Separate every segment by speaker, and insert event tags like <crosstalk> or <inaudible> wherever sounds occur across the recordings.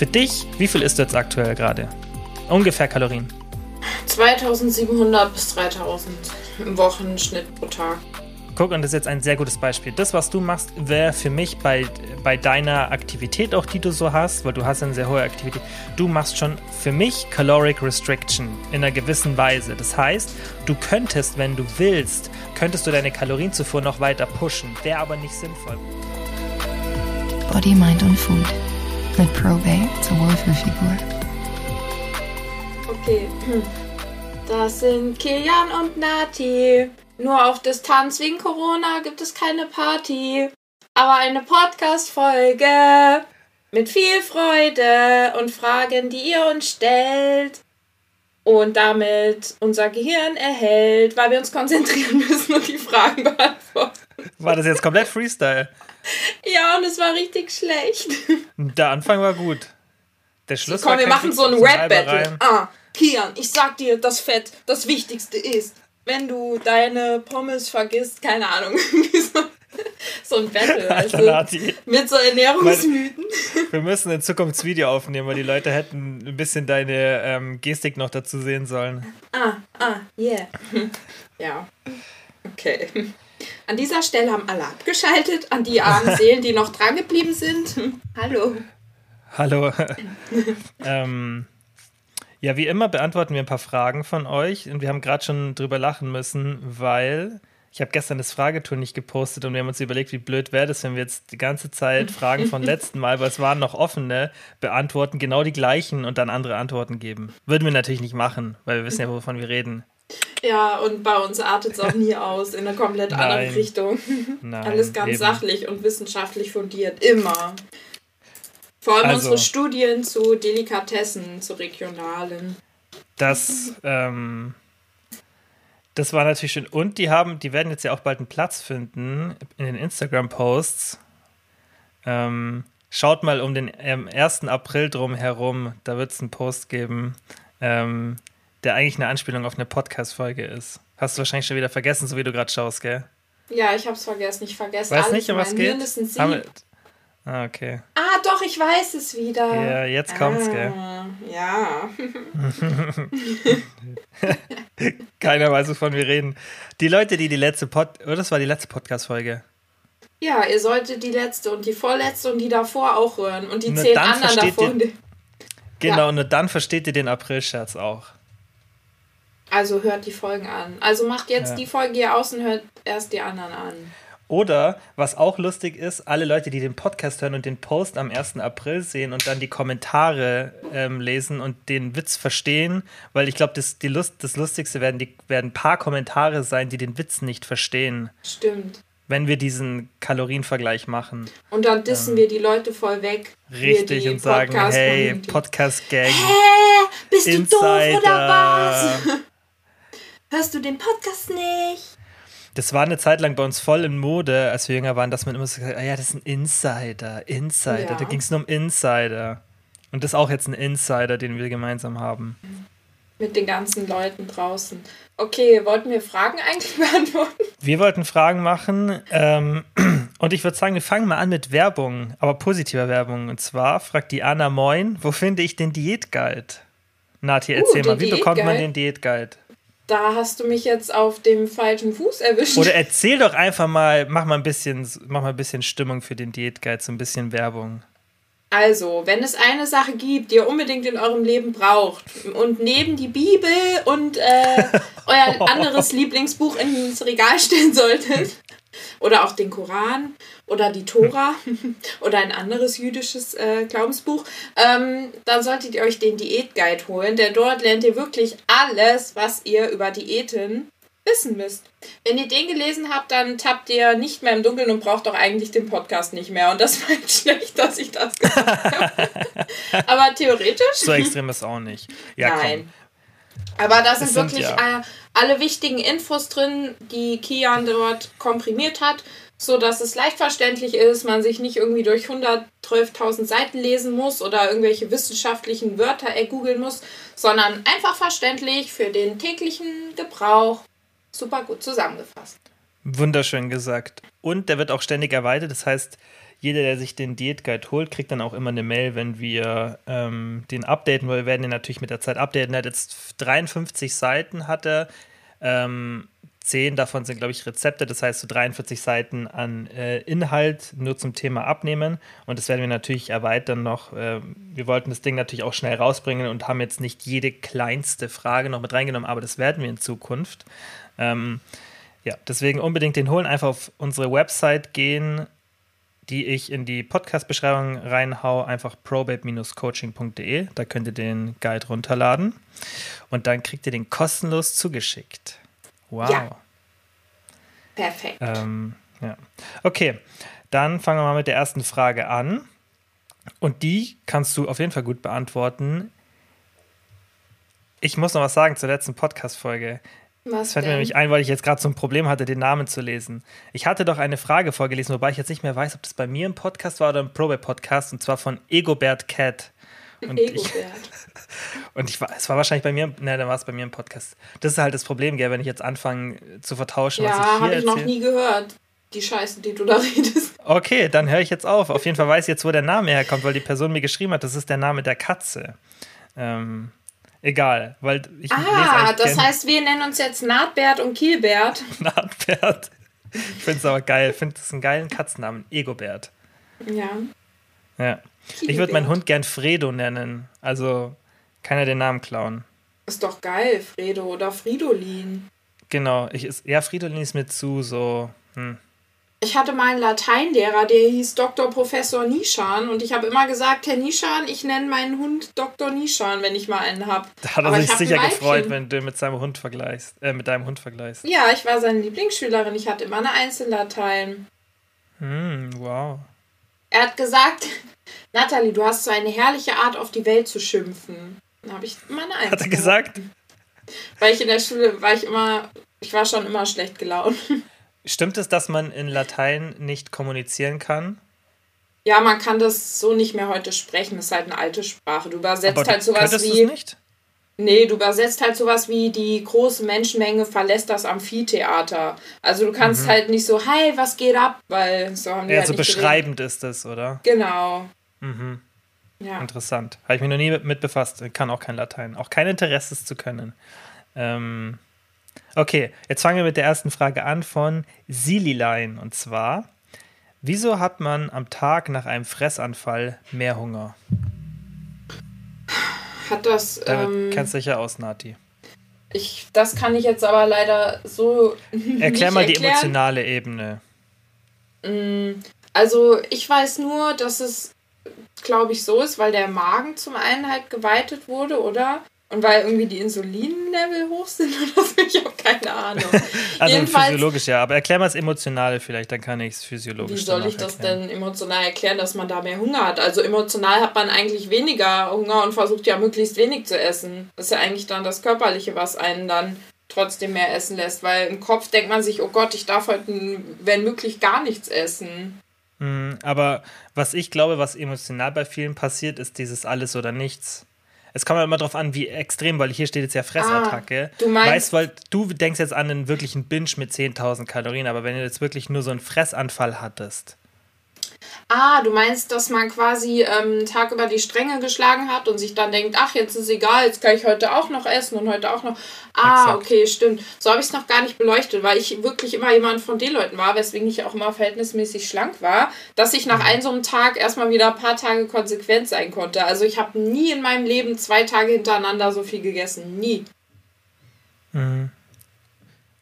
Speaker 1: Für dich, wie viel isst du jetzt aktuell gerade? Ungefähr Kalorien.
Speaker 2: 2700 bis 3000 im Wochenschnitt pro Tag.
Speaker 1: Guck, und das ist jetzt ein sehr gutes Beispiel. Das, was du machst, wäre für mich bei, bei deiner Aktivität auch, die du so hast, weil du hast eine sehr hohe Aktivität, du machst schon für mich Caloric Restriction in einer gewissen Weise. Das heißt, du könntest, wenn du willst, könntest du deine Kalorienzufuhr noch weiter pushen. Wäre aber nicht sinnvoll.
Speaker 3: Body, Mind und Food. Mit Probate zur Wohlfühlfigur.
Speaker 2: Okay. Das sind Kilian und Nati. Nur auf Distanz wegen Corona gibt es keine Party. Aber eine Podcast-Folge mit viel Freude und Fragen, die ihr uns stellt. Und damit unser Gehirn erhält, weil wir uns konzentrieren <laughs> müssen und die Fragen beantworten.
Speaker 1: War das jetzt komplett Freestyle?
Speaker 2: Ja, und es war richtig schlecht.
Speaker 1: Der Anfang war gut. Der Schluss
Speaker 2: Komm,
Speaker 1: war
Speaker 2: wir machen so ein Rap-Battle. Ah, Kian, ich sag dir, das Fett das Wichtigste ist, wenn du deine Pommes vergisst, keine Ahnung, so, <laughs> so ein Battle,
Speaker 1: Alter,
Speaker 2: also, mit so Ernährungsmythen.
Speaker 1: Wir müssen in Zukunft Video aufnehmen, weil die Leute hätten ein bisschen deine ähm, Gestik noch dazu sehen sollen.
Speaker 2: Ah, ah, yeah. <laughs> Ja, okay. An dieser Stelle haben alle abgeschaltet, an die armen <laughs> Seelen, die noch dran geblieben sind. <laughs> Hallo.
Speaker 1: Hallo. <laughs> ähm, ja, wie immer beantworten wir ein paar Fragen von euch und wir haben gerade schon drüber lachen müssen, weil ich habe gestern das Fragetour nicht gepostet und wir haben uns überlegt, wie blöd wäre das, wenn wir jetzt die ganze Zeit Fragen von letzten Mal, weil es waren noch offene, beantworten, genau die gleichen und dann andere Antworten geben. Würden wir natürlich nicht machen, weil wir wissen ja, wovon wir reden.
Speaker 2: Ja, und bei uns artet es auch nie <laughs> aus in eine komplett andere
Speaker 1: Nein.
Speaker 2: Richtung.
Speaker 1: Nein,
Speaker 2: Alles ganz
Speaker 1: eben.
Speaker 2: sachlich und wissenschaftlich fundiert. Immer. Vor allem
Speaker 1: Also-
Speaker 2: unsere Studien zu Delikatessen, zu regionalen.
Speaker 1: Das, ähm, das war natürlich schön. Und die haben, die werden jetzt ja auch bald einen Platz finden in den Instagram-Posts. Ähm, schaut mal um den ähm, 1. April drum herum, da wird es einen Post geben, ähm, der eigentlich eine Anspielung auf eine Podcast-Folge ist. Hast du wahrscheinlich schon wieder vergessen, so wie du gerade schaust, gell?
Speaker 2: Ja, ich hab's vergessen. Ich vergesse
Speaker 1: Weißt
Speaker 2: alles.
Speaker 1: nicht, um was geht?
Speaker 2: Hirn ist ein Sieb.
Speaker 1: Haben wir- Ah, okay.
Speaker 2: Ah, doch, ich weiß es wieder.
Speaker 1: Ja, jetzt kommt's, gell?
Speaker 2: Ah, Ja. <laughs>
Speaker 1: Keiner weiß, wovon wir reden. Die Leute, die die letzte Pod... Oh, das war die letzte Podcast-Folge.
Speaker 2: Ja, ihr solltet die letzte und die vorletzte und die davor auch hören. Und die
Speaker 1: Nur
Speaker 2: zehn anderen davor.
Speaker 1: ihr- Genau,
Speaker 2: Ja.
Speaker 1: und nur dann versteht ihr den April-Scherz auch.
Speaker 2: Also hört die Folgen an. Also macht jetzt
Speaker 1: Ja.
Speaker 2: die Folge hier aus und hört erst die anderen an.
Speaker 1: Oder, was auch lustig ist, alle Leute, die den Podcast hören und den Post am 1. April sehen und dann die Kommentare ähm, lesen und den Witz verstehen, weil ich glaube, das, die Lust, das Lustigste werden, die, werden ein paar Kommentare sein, die den Witz nicht verstehen,
Speaker 2: Stimmt.
Speaker 1: wenn wir diesen Kalorienvergleich machen.
Speaker 2: Und dann dissen wir die Leute voll weg.
Speaker 1: Richtig, und sagen, hey,
Speaker 2: Podcast-Community.
Speaker 1: Podcast-Gang,
Speaker 2: Hä? Bist du doof oder
Speaker 1: Insider.
Speaker 2: was? <laughs> Hörst du den Podcast nicht?
Speaker 1: Das war eine Zeit lang bei uns voll in Mode, als wir jünger waren, dass man immer so gesagt hat, ah ja, das ist ein Insider, Insider.
Speaker 2: Ja.
Speaker 1: Da ging es nur um Insider. Und das ist auch jetzt ein Insider, den wir gemeinsam haben.
Speaker 2: Mit den ganzen Leuten draußen. Okay, wollten wir Fragen eigentlich <laughs> beantworten?
Speaker 1: Wir wollten Fragen machen ähm, <clears throat> und ich würde sagen, wir fangen mal an mit Werbung, aber positiver Werbung. Und zwar fragt die Anna Moin, wo finde ich den Diätguide? Nati, erzähl
Speaker 2: den
Speaker 1: mal, wie bekommt man den Diätguide?
Speaker 2: Da hast du mich jetzt auf dem falschen Fuß erwischt.
Speaker 1: Oder erzähl doch einfach mal, mach mal ein bisschen, mach mal ein bisschen Stimmung für den Diätguide, so ein bisschen Werbung.
Speaker 2: Also, wenn es eine Sache gibt, die ihr unbedingt in eurem Leben braucht und neben die Bibel und äh, <laughs> euer anderes Lieblingsbuch ins Regal stellen solltet, oder auch den Koran oder die Tora <laughs> oder ein anderes jüdisches äh, Glaubensbuch, ähm, dann solltet ihr euch den Diätguide holen, denn dort lernt ihr wirklich alles, was ihr über Diäten wissen müsst. Wenn ihr den gelesen habt, dann tappt ihr nicht mehr im Dunkeln und braucht auch eigentlich den Podcast nicht mehr. Und das <laughs> war schlecht, dass ich das gesagt habe. <laughs> Aber theoretisch.
Speaker 1: So extrem ist auch nicht. Ja,
Speaker 2: Nein.
Speaker 1: komm.
Speaker 2: Aber da sind
Speaker 1: sind
Speaker 2: wirklich
Speaker 1: ja-
Speaker 2: äh, alle wichtigen Infos drin, die Kian dort komprimiert hat, so dass es leicht verständlich ist, man sich nicht irgendwie durch 112.000 Seiten lesen muss oder irgendwelche wissenschaftlichen Wörter ergoogeln muss, sondern einfach verständlich für den täglichen Gebrauch. Super gut zusammengefasst.
Speaker 1: Wunderschön gesagt. Und der wird auch ständig erweitert. Das heißt, jeder, der sich den Diätguide holt, kriegt dann auch immer eine Mail, wenn wir ähm, den updaten, weil wir werden den natürlich mit der Zeit updaten. Er hat jetzt 53 Seiten, hat er. Ähm, zehn davon sind, glaube ich, Rezepte, das heißt so 43 Seiten an äh, Inhalt nur zum Thema Abnehmen. Und das werden wir natürlich erweitern noch. Äh, wir wollten das Ding natürlich auch schnell rausbringen und haben jetzt nicht jede kleinste Frage noch mit reingenommen, aber das werden wir in Zukunft. Ähm, ja, deswegen unbedingt den holen, einfach auf unsere Website gehen, die ich in die Podcast-Beschreibung reinhau, einfach probabe-coaching.de. Da könnt ihr den Guide runterladen und dann kriegt ihr den kostenlos zugeschickt. Wow. Ja.
Speaker 2: Perfekt.
Speaker 1: Ähm, ja. Okay, dann fangen wir mal mit der ersten Frage an. Und die kannst du auf jeden Fall gut beantworten. Ich muss noch was sagen zur letzten Podcast-Folge. Was das fällt mir nämlich ein, weil ich jetzt gerade so ein Problem hatte, den Namen zu lesen. Ich hatte doch eine Frage vorgelesen, wobei ich jetzt nicht mehr weiß, ob das bei mir im Podcast war oder im Probe-Podcast, und zwar von Egobert Cat. Und ich, <laughs> und ich war, es war wahrscheinlich bei mir, ne, dann war es bei mir im Podcast. Das ist halt das Problem, gell, wenn ich jetzt anfange zu vertauschen,
Speaker 2: ja,
Speaker 1: was ich hier
Speaker 2: habe ich noch nie gehört, die Scheiße, die du da <laughs> redest.
Speaker 1: Okay, dann höre ich jetzt auf. Auf jeden Fall weiß ich jetzt, wo der Name herkommt, weil die Person mir geschrieben hat, das ist der Name der Katze. Ähm, egal, weil ich
Speaker 2: Ah, das heißt, wir nennen uns jetzt Nahtbert und Kielbert. <laughs>
Speaker 1: Nahtbert. Ich finde es aber geil. Ich finde es einen geilen Katzennamen. Egobert.
Speaker 2: Ja.
Speaker 1: Ja. Ich würde meinen Hund gern Fredo nennen. Also kann er den Namen klauen.
Speaker 2: Ist doch geil, Fredo oder Fridolin.
Speaker 1: Genau, ich ist, ja, Fridolin ist mir zu so. Hm.
Speaker 2: Ich hatte mal einen Lateinlehrer, der hieß Dr. Professor Nischan und ich habe immer gesagt, Herr Nischan, ich nenne meinen Hund Dr. Nischan, wenn ich mal einen habe.
Speaker 1: Da hat er Aber sich sicher gefreut, wenn du mit seinem Hund vergleichst, äh, mit deinem Hund vergleichst.
Speaker 2: Ja, ich war seine Lieblingsschülerin. Ich hatte immer eine Einzellatein.
Speaker 1: Hm, wow.
Speaker 2: Er hat gesagt, <laughs> Natalie, du hast so eine herrliche Art, auf die Welt zu schimpfen. Dann habe ich immer eine Eins.
Speaker 1: Hat er gesagt? <laughs>
Speaker 2: Weil ich in der Schule war ich immer, ich war schon immer schlecht gelaunt. <laughs>
Speaker 1: Stimmt es, dass man in Latein nicht kommunizieren kann?
Speaker 2: Ja, man kann das so nicht mehr heute sprechen. Das ist halt eine alte Sprache. Du übersetzt
Speaker 1: Aber
Speaker 2: halt sowas wie.
Speaker 1: Nicht?
Speaker 2: Nee, du übersetzt halt sowas wie die große Menschenmenge verlässt das Amphitheater. Also du kannst mhm. halt nicht so, hi, was geht ab? Weil so haben die
Speaker 1: Ja,
Speaker 2: halt
Speaker 1: so beschreibend
Speaker 2: geredet.
Speaker 1: ist es, oder?
Speaker 2: Genau.
Speaker 1: Mhm.
Speaker 2: Ja.
Speaker 1: Interessant. Habe ich mich noch nie mit befasst. Kann auch kein Latein. Auch kein Interesse, es zu können. Ähm, okay, jetzt fangen wir mit der ersten Frage an von Sililein. Und zwar, wieso hat man am Tag nach einem Fressanfall mehr Hunger?
Speaker 2: Hat das.
Speaker 1: Damit
Speaker 2: Ähm,
Speaker 1: kennst du dich ja aus, Nati.
Speaker 2: ich, das kann ich jetzt aber leider so. <laughs>
Speaker 1: Erklär mal die
Speaker 2: erklären.
Speaker 1: emotionale Ebene.
Speaker 2: Mm, Also ich weiß nur, dass es, glaube ich, so ist, weil der Magen zum einen halt geweitet wurde, oder? Und weil irgendwie die Insulinlevel hoch sind <laughs> oder so. Ich habe keine Ahnung. <laughs>
Speaker 1: Also
Speaker 2: Jedenfalls-
Speaker 1: physiologisch, ja. Aber erklär mal das Emotionale vielleicht, dann kann ich es physiologisch
Speaker 2: Wie soll ich das
Speaker 1: erklären.
Speaker 2: denn emotional erklären, dass man da mehr Hunger hat? Also emotional hat man eigentlich weniger Hunger und versucht ja möglichst wenig zu essen. Das ist ja eigentlich dann das Körperliche, was einen dann trotzdem mehr essen lässt. Weil im Kopf denkt man sich, oh Gott, ich darf heute, wenn möglich, gar nichts essen.
Speaker 1: Mhm, Aber was ich glaube, was emotional bei vielen passiert, ist dieses Alles oder Nichts. Es kommt halt immer darauf an, wie extrem, weil hier steht jetzt ja Fressattacke.
Speaker 2: Ah, du meinst-
Speaker 1: weißt, weil du denkst jetzt an einen wirklichen Binge mit 10.000 Kalorien, aber wenn du jetzt wirklich nur so einen Fressanfall hattest,
Speaker 2: Ah, du meinst, dass man quasi ähm, einen Tag über die Stränge geschlagen hat und sich dann denkt, ach, jetzt ist egal, jetzt kann ich heute auch noch essen und heute auch noch. Ah,
Speaker 1: Exakt.
Speaker 2: okay, stimmt. So habe ich es noch gar nicht beleuchtet, weil ich wirklich immer jemand von den Leuten war, weswegen ich auch immer verhältnismäßig schlank war, dass ich nach einem so einem Tag erstmal wieder ein paar Tage konsequent sein konnte. Also ich habe nie in meinem Leben zwei Tage hintereinander so viel gegessen. Nie.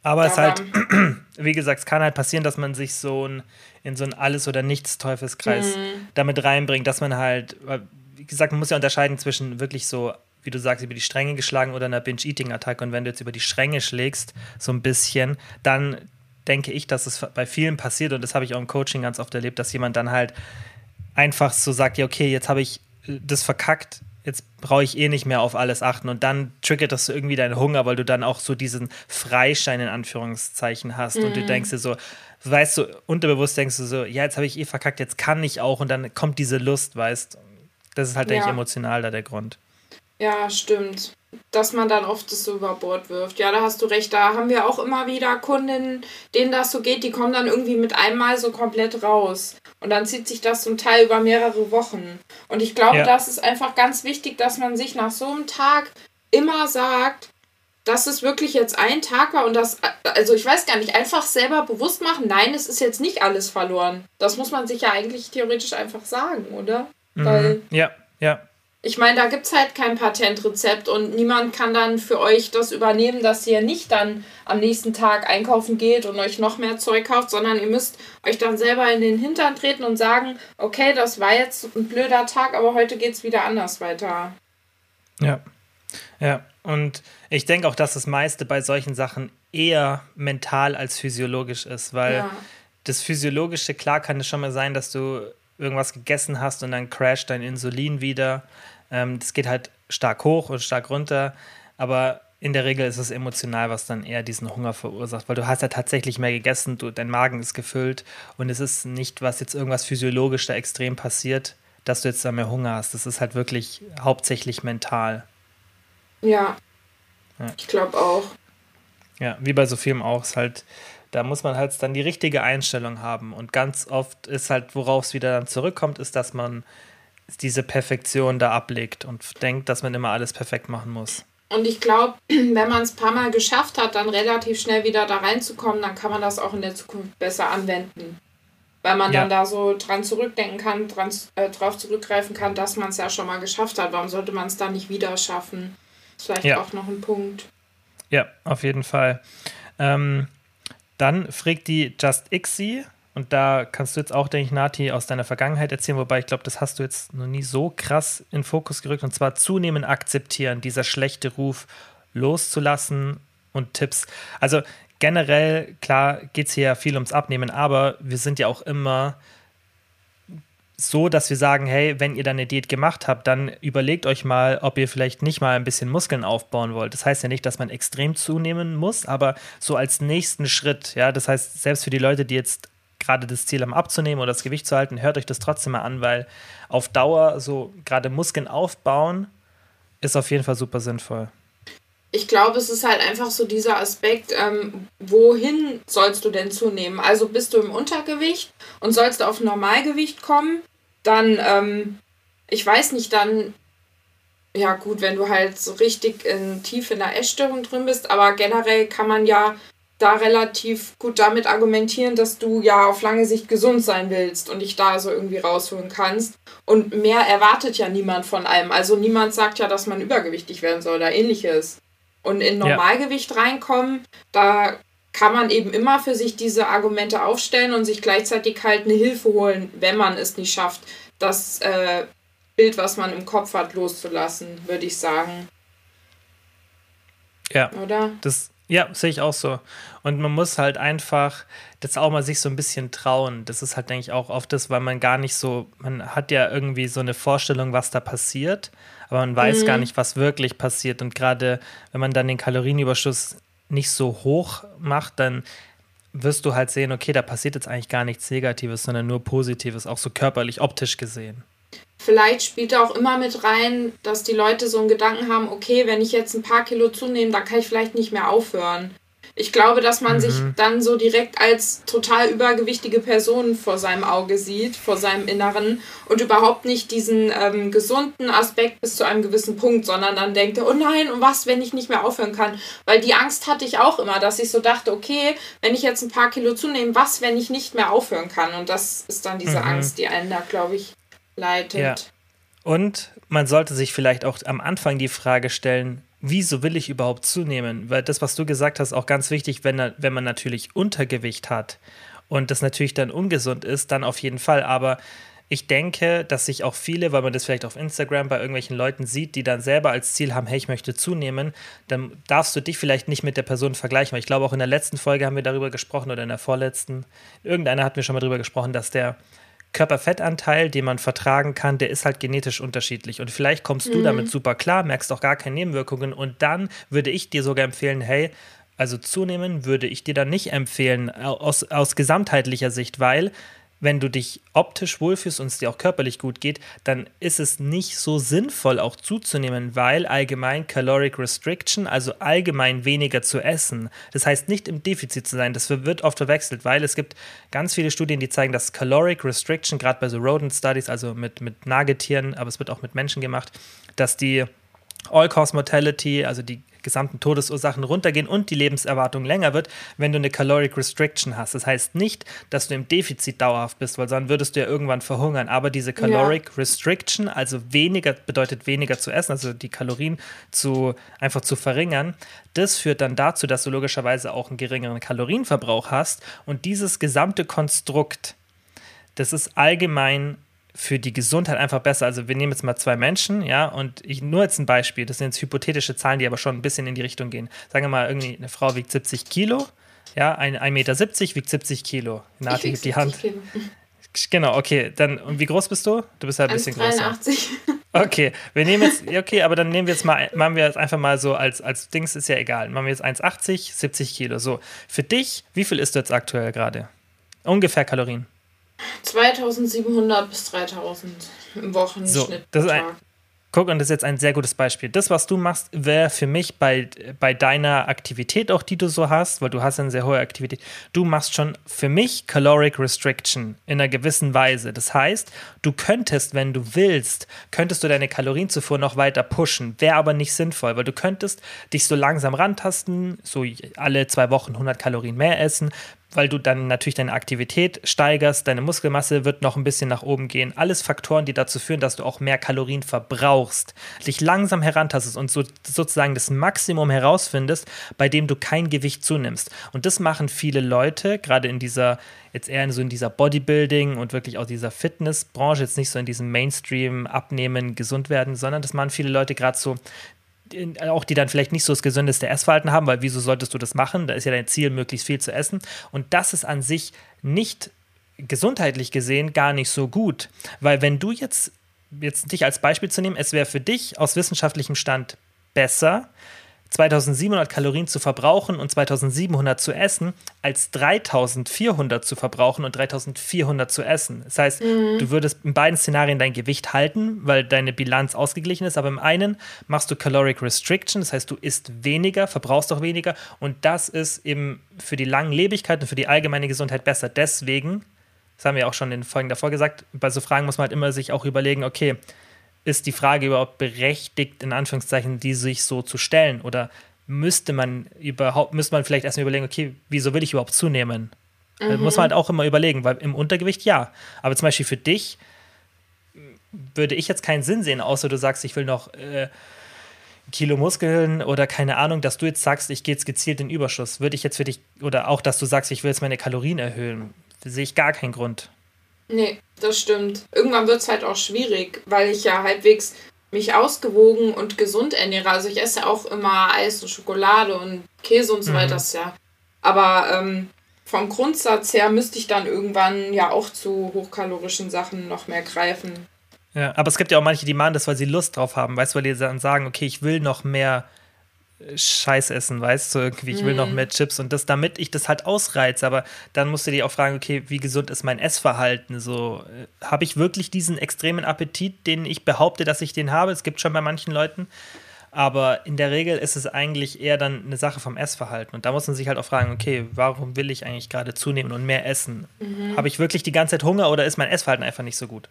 Speaker 1: aber es ist
Speaker 2: Aber-
Speaker 1: halt, <clears throat> wie gesagt, es kann halt passieren, dass man sich so ein, in so ein Alles- oder Nichts-Teufelskreis
Speaker 2: Mhm.
Speaker 1: damit reinbringt, dass man halt, wie gesagt, man muss ja unterscheiden zwischen wirklich so, wie du sagst, über die Stränge geschlagen oder einer Binge-Eating-Attacke. Und wenn du jetzt über die Stränge schlägst, so ein bisschen, dann denke ich, dass es bei vielen passiert, und das habe ich auch im Coaching ganz oft erlebt, dass jemand dann halt einfach so sagt, ja, okay, jetzt habe ich äh, das verkackt, jetzt brauche ich eh nicht mehr auf alles achten und dann triggert das irgendwie deinen Hunger, weil du dann auch so diesen Freischein in Anführungszeichen hast und du denkst dir so, weißt du, unterbewusst denkst du so, ja, jetzt habe ich eh verkackt, jetzt kann ich auch und dann kommt diese Lust, weißt Das ist halt, denke ich,
Speaker 2: Ja.
Speaker 1: emotional da der Grund.
Speaker 2: Ja, stimmt. Dass man dann oft das so über Bord wirft. Ja, da hast du recht. Da haben wir auch immer wieder Kundinnen, denen das so geht, die kommen dann irgendwie mit einmal so komplett raus. Und dann zieht sich das zum Teil über mehrere Wochen. Und ich glaube,
Speaker 1: Ja.
Speaker 2: das ist einfach ganz wichtig, dass man sich nach so einem Tag immer sagt, dass es wirklich jetzt ein Tag war und das, also ich weiß gar nicht, einfach selber bewusst machen, nein, es ist jetzt nicht alles verloren. Das muss man sich ja eigentlich theoretisch einfach sagen, oder? Weil
Speaker 1: Mhm. Ja, ja.
Speaker 2: ich meine, da gibt es halt kein Patentrezept und niemand kann dann für euch das übernehmen, dass ihr nicht dann am nächsten Tag einkaufen geht und euch noch mehr Zeug kauft, sondern ihr müsst euch dann selber in den Hintern treten und sagen, okay, das war jetzt ein blöder Tag, aber heute geht es wieder anders weiter.
Speaker 1: Ja. Ja. Und ich denke auch, dass das meiste bei solchen Sachen eher mental als physiologisch ist, weil
Speaker 2: Ja.
Speaker 1: das Physiologische, klar kann es schon mal sein, dass du irgendwas gegessen hast und dann crasht dein Insulin wieder. Ähm, das geht halt stark hoch und stark runter, aber in der Regel ist es emotional, was dann eher diesen Hunger verursacht, weil du hast ja tatsächlich mehr gegessen, du, dein Magen ist gefüllt und es ist nicht, was jetzt irgendwas physiologisch da extrem passiert, dass du jetzt da mehr Hunger hast. Das ist halt wirklich hauptsächlich mental.
Speaker 2: Ja.
Speaker 1: Ja.
Speaker 2: Ich glaube auch.
Speaker 1: Ja, wie bei so Filmen auch, ist halt, da muss man halt dann die richtige Einstellung haben. Und ganz oft ist halt, worauf es wieder dann zurückkommt, ist, dass man diese Perfektion da ablegt und denkt, dass man immer alles perfekt machen muss.
Speaker 2: Und ich glaube, <clears throat> wenn man es ein paar Mal geschafft hat, dann relativ schnell wieder da reinzukommen, dann kann man das auch in der Zukunft besser anwenden. Weil man
Speaker 1: Ja.
Speaker 2: dann da so dran zurückdenken kann, dran, äh, drauf zurückgreifen kann, dass man es ja schon mal geschafft hat. Warum sollte man es dann nicht wieder schaffen? Vielleicht
Speaker 1: Ja.
Speaker 2: auch noch ein Punkt.
Speaker 1: Ja, auf jeden Fall. Ähm, dann fragt die Just Ixie, und da kannst du jetzt auch, denke ich, Nati, aus deiner Vergangenheit erzählen, wobei ich glaube, das hast du jetzt noch nie so krass in Fokus gerückt, und zwar zunehmend akzeptieren, dieser schlechte Ruf loszulassen und Tipps. Also generell, klar, geht es hier ja viel ums Abnehmen, aber wir sind ja auch immer so, dass wir sagen, hey, wenn ihr dann eine Diät gemacht habt, dann überlegt euch mal, ob ihr vielleicht nicht mal ein bisschen Muskeln aufbauen wollt. Das heißt ja nicht, dass man extrem zunehmen muss, aber so als nächsten Schritt, ja, das heißt, selbst für die Leute, die jetzt gerade das Ziel haben abzunehmen oder das Gewicht zu halten, hört euch das trotzdem mal an, weil auf Dauer so gerade Muskeln aufbauen ist auf jeden Fall super sinnvoll.
Speaker 2: Ich glaube, es ist halt einfach so dieser Aspekt, ähm, wohin sollst du denn zunehmen? Also bist du im Untergewicht und sollst auf Normalgewicht kommen, dann, ähm, ich weiß nicht, dann, ja gut, wenn du halt so richtig in, tief in der Essstörung drin bist, aber generell kann man ja da relativ gut damit argumentieren, dass du ja auf lange Sicht gesund sein willst und dich da so irgendwie rausholen kannst. Und mehr erwartet ja niemand von einem. Also niemand sagt ja, dass man übergewichtig werden soll oder ähnliches. Und in
Speaker 1: Ja.
Speaker 2: Normalgewicht reinkommen, da kann man eben immer für sich diese Argumente aufstellen und sich gleichzeitig halt eine Hilfe holen, wenn man es nicht schafft, das äh, Bild, was man im Kopf hat, loszulassen, würde ich sagen.
Speaker 1: Ja.
Speaker 2: Oder?
Speaker 1: Das, ja, sehe ich auch so. Und man muss halt einfach das auch mal sich so ein bisschen trauen. Das ist halt, denke ich, auch oft das, weil man gar nicht so, man hat ja irgendwie so eine Vorstellung, was da passiert, aber man weiß gar nicht, was wirklich passiert. Und gerade wenn man dann den Kalorienüberschuss nicht so hoch macht, dann wirst du halt sehen, okay, da passiert jetzt eigentlich gar nichts Negatives, sondern nur Positives, auch so körperlich, optisch gesehen.
Speaker 2: Vielleicht spielt da auch immer mit rein, dass die Leute so einen Gedanken haben, okay, wenn ich jetzt ein paar Kilo zunehme, dann kann ich vielleicht nicht mehr aufhören. Ich glaube, dass man sich dann so direkt als total übergewichtige Person vor seinem Auge sieht, vor seinem Inneren und überhaupt nicht diesen ähm, gesunden Aspekt bis zu einem gewissen Punkt, sondern dann denkt, oh nein, und was, wenn ich nicht mehr aufhören kann? Weil die Angst hatte ich auch immer, dass ich so dachte, okay, wenn ich jetzt ein paar Kilo zunehme, was, wenn ich nicht mehr aufhören kann? Und das ist dann diese Angst, die einen da, glaube ich, leitet.
Speaker 1: Ja. Und man sollte sich vielleicht auch am Anfang die Frage stellen, wieso will ich überhaupt zunehmen? Weil das, was du gesagt hast, auch ganz wichtig, wenn, wenn man natürlich Untergewicht hat und das natürlich dann ungesund ist, dann auf jeden Fall. Aber ich denke, dass sich auch viele, weil man das vielleicht auf Instagram bei irgendwelchen Leuten sieht, die dann selber als Ziel haben, hey, ich möchte zunehmen, dann darfst du dich vielleicht nicht mit der Person vergleichen. Weil ich glaube, auch in der letzten Folge haben wir darüber gesprochen oder in der vorletzten. Irgendeiner hat mir schon mal darüber gesprochen, dass der Körperfettanteil, den man vertragen kann, der ist halt genetisch unterschiedlich. Und vielleicht kommst du damit super klar, merkst auch gar keine Nebenwirkungen. Und dann würde ich dir sogar empfehlen, hey, also zunehmen würde ich dir dann nicht empfehlen aus, aus gesamtheitlicher Sicht, weil wenn du dich optisch wohlfühlst und es dir auch körperlich gut geht, dann ist es nicht so sinnvoll auch zuzunehmen, weil allgemein Caloric Restriction, also allgemein weniger zu essen, das heißt nicht im Defizit zu sein, das wird oft verwechselt, weil es gibt ganz viele Studien, die zeigen, dass Caloric Restriction, gerade bei so Rodent Studies, also mit, mit Nagetieren, aber es wird auch mit Menschen gemacht, dass die All-Cause Mortality, also die gesamten Todesursachen runtergehen und die Lebenserwartung länger wird, wenn du eine Caloric Restriction hast. Das heißt nicht, dass du im Defizit dauerhaft bist, weil dann würdest du ja irgendwann verhungern. Aber diese Caloric ja. Restriction, also weniger bedeutet weniger zu essen, also die Kalorien zu einfach zu verringern, das führt dann dazu, dass du logischerweise auch einen geringeren Kalorienverbrauch hast und dieses gesamte Konstrukt, das ist allgemein für die Gesundheit einfach besser. Also wir nehmen jetzt mal zwei Menschen, ja, und ich nur jetzt ein Beispiel, das sind jetzt hypothetische Zahlen, die aber schon ein bisschen in die Richtung gehen. Sagen wir mal, irgendwie eine Frau wiegt 70 Kilo, ja, 1,70 Meter wiegt 70 Kilo. Nati hebt die Hand. Kilo. Genau, okay. Dann, und wie groß bist du? Du bist ja ein bisschen größer. Okay, wir nehmen jetzt, okay, aber dann nehmen wir jetzt mal, machen wir jetzt einfach mal so als, als Dings, ist ja egal. Machen wir jetzt 1,80, 70 Kilo. So, für dich, wie viel isst du jetzt aktuell gerade? Ungefähr Kalorien.
Speaker 2: 2700 bis 3000 im Wochenschnitt. So,
Speaker 1: das ist ein, guck, und das ist jetzt ein sehr gutes Beispiel. Das, was du machst, wäre für mich bei, bei deiner Aktivität auch, die du so hast, weil du hast eine sehr hohe Aktivität, du machst schon für mich Caloric Restriction in einer gewissen Weise. Das heißt, du könntest, wenn du willst, könntest du deine Kalorienzufuhr noch weiter pushen, wäre aber nicht sinnvoll, weil du könntest dich so langsam rantasten, so alle zwei Wochen 100 Kalorien mehr essen, weil du dann natürlich deine Aktivität steigerst, deine Muskelmasse wird noch ein bisschen nach oben gehen. Alles Faktoren, die dazu führen, dass du auch mehr Kalorien verbrauchst, dich langsam herantastest und so, sozusagen das Maximum herausfindest, bei dem du kein Gewicht zunimmst. Und das machen viele Leute, gerade in dieser, jetzt eher so in dieser Bodybuilding und wirklich auch dieser Fitnessbranche, jetzt nicht so in diesem Mainstream abnehmen, gesund werden, sondern das machen viele Leute gerade so auch die dann vielleicht nicht so das gesündeste Essverhalten haben, weil wieso solltest du das machen? Da ist ja dein Ziel, möglichst viel zu essen. Und das ist an sich nicht gesundheitlich gesehen gar nicht so gut, weil wenn du jetzt, jetzt dich als Beispiel zu nehmen, es wäre für dich aus wissenschaftlichem Stand besser, 2700 Kalorien zu verbrauchen und 2700 zu essen, als 3400 zu verbrauchen und 3400 zu essen. Das heißt, mhm. du würdest in beiden Szenarien dein Gewicht halten, weil deine Bilanz ausgeglichen ist, aber im einen machst du Caloric Restriction, das heißt, du isst weniger, verbrauchst auch weniger und das ist eben für die Langlebigkeit und für die allgemeine Gesundheit besser. Deswegen, das haben wir auch schon in den Folgen davor gesagt, bei so Fragen muss man halt immer sich auch überlegen, okay, ist die Frage überhaupt berechtigt, in Anführungszeichen, die sich so zu stellen? Oder müsste man überhaupt, müsste man vielleicht erstmal überlegen, okay, wieso will ich überhaupt zunehmen? Mhm. Muss man halt auch immer überlegen, weil im Untergewicht ja. Aber zum Beispiel für dich würde ich jetzt keinen Sinn sehen, außer du sagst, ich will noch äh, Kilo Muskeln oder keine Ahnung, dass du jetzt sagst, ich gehe jetzt gezielt in Überschuss. Würde ich jetzt für dich, oder auch, dass du sagst, ich will jetzt meine Kalorien erhöhen, sehe ich gar keinen Grund.
Speaker 2: Nee, das stimmt. Irgendwann wird es halt auch schwierig, weil ich ja halbwegs mich ausgewogen und gesund ernähre. Also ich esse auch immer Eis und Schokolade und Käse und so mhm. weiter, das ja. Aber ähm, vom Grundsatz her müsste ich dann irgendwann ja auch zu hochkalorischen Sachen noch mehr greifen.
Speaker 1: Ja, aber es gibt ja auch manche, die machen das, weil sie Lust drauf haben, weißt du, weil die dann sagen, okay, ich will noch mehr Scheiß essen, weißt du, irgendwie, ich will noch mhm. mehr Chips und das, damit ich das halt ausreize, aber dann musst du dir auch fragen, okay, wie gesund ist mein Essverhalten? So, äh, habe ich wirklich diesen extremen Appetit, den ich behaupte, dass ich den habe? Es gibt schon bei manchen Leuten, aber in der Regel ist es eigentlich eher dann eine Sache vom Essverhalten und da muss man sich halt auch fragen, okay, warum will ich eigentlich gerade zunehmen und mehr essen? Mhm. Habe ich wirklich die ganze Zeit Hunger oder ist mein Essverhalten einfach nicht so gut?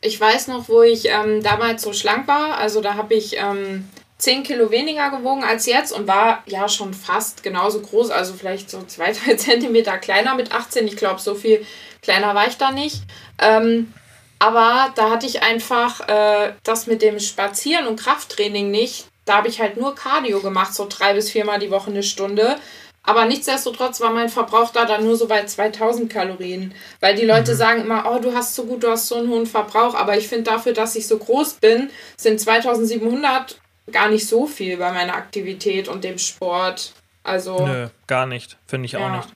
Speaker 2: Ich weiß noch, wo ich ähm, damals so schlank war, also da habe ich ähm 10 Kilo weniger gewogen als jetzt und war ja schon fast genauso groß, also vielleicht so zwei, <laughs> drei Zentimeter kleiner mit 18. Ich glaube, so viel kleiner war ich da nicht. Ähm, aber da hatte ich einfach äh, das mit dem Spazieren und Krafttraining nicht. Da habe ich halt nur Cardio gemacht, so drei bis viermal die Woche eine Stunde. Aber nichtsdestotrotz war mein Verbrauch da dann nur so bei 2000 Kalorien. Weil die Leute mhm. sagen immer, oh, du hast so gut, du hast so einen hohen Verbrauch. Aber ich finde dafür, dass ich so groß bin, sind 2700 gar nicht so viel bei meiner Aktivität und dem Sport. Also.
Speaker 1: Nö, gar nicht. Finde ich ja. auch nicht.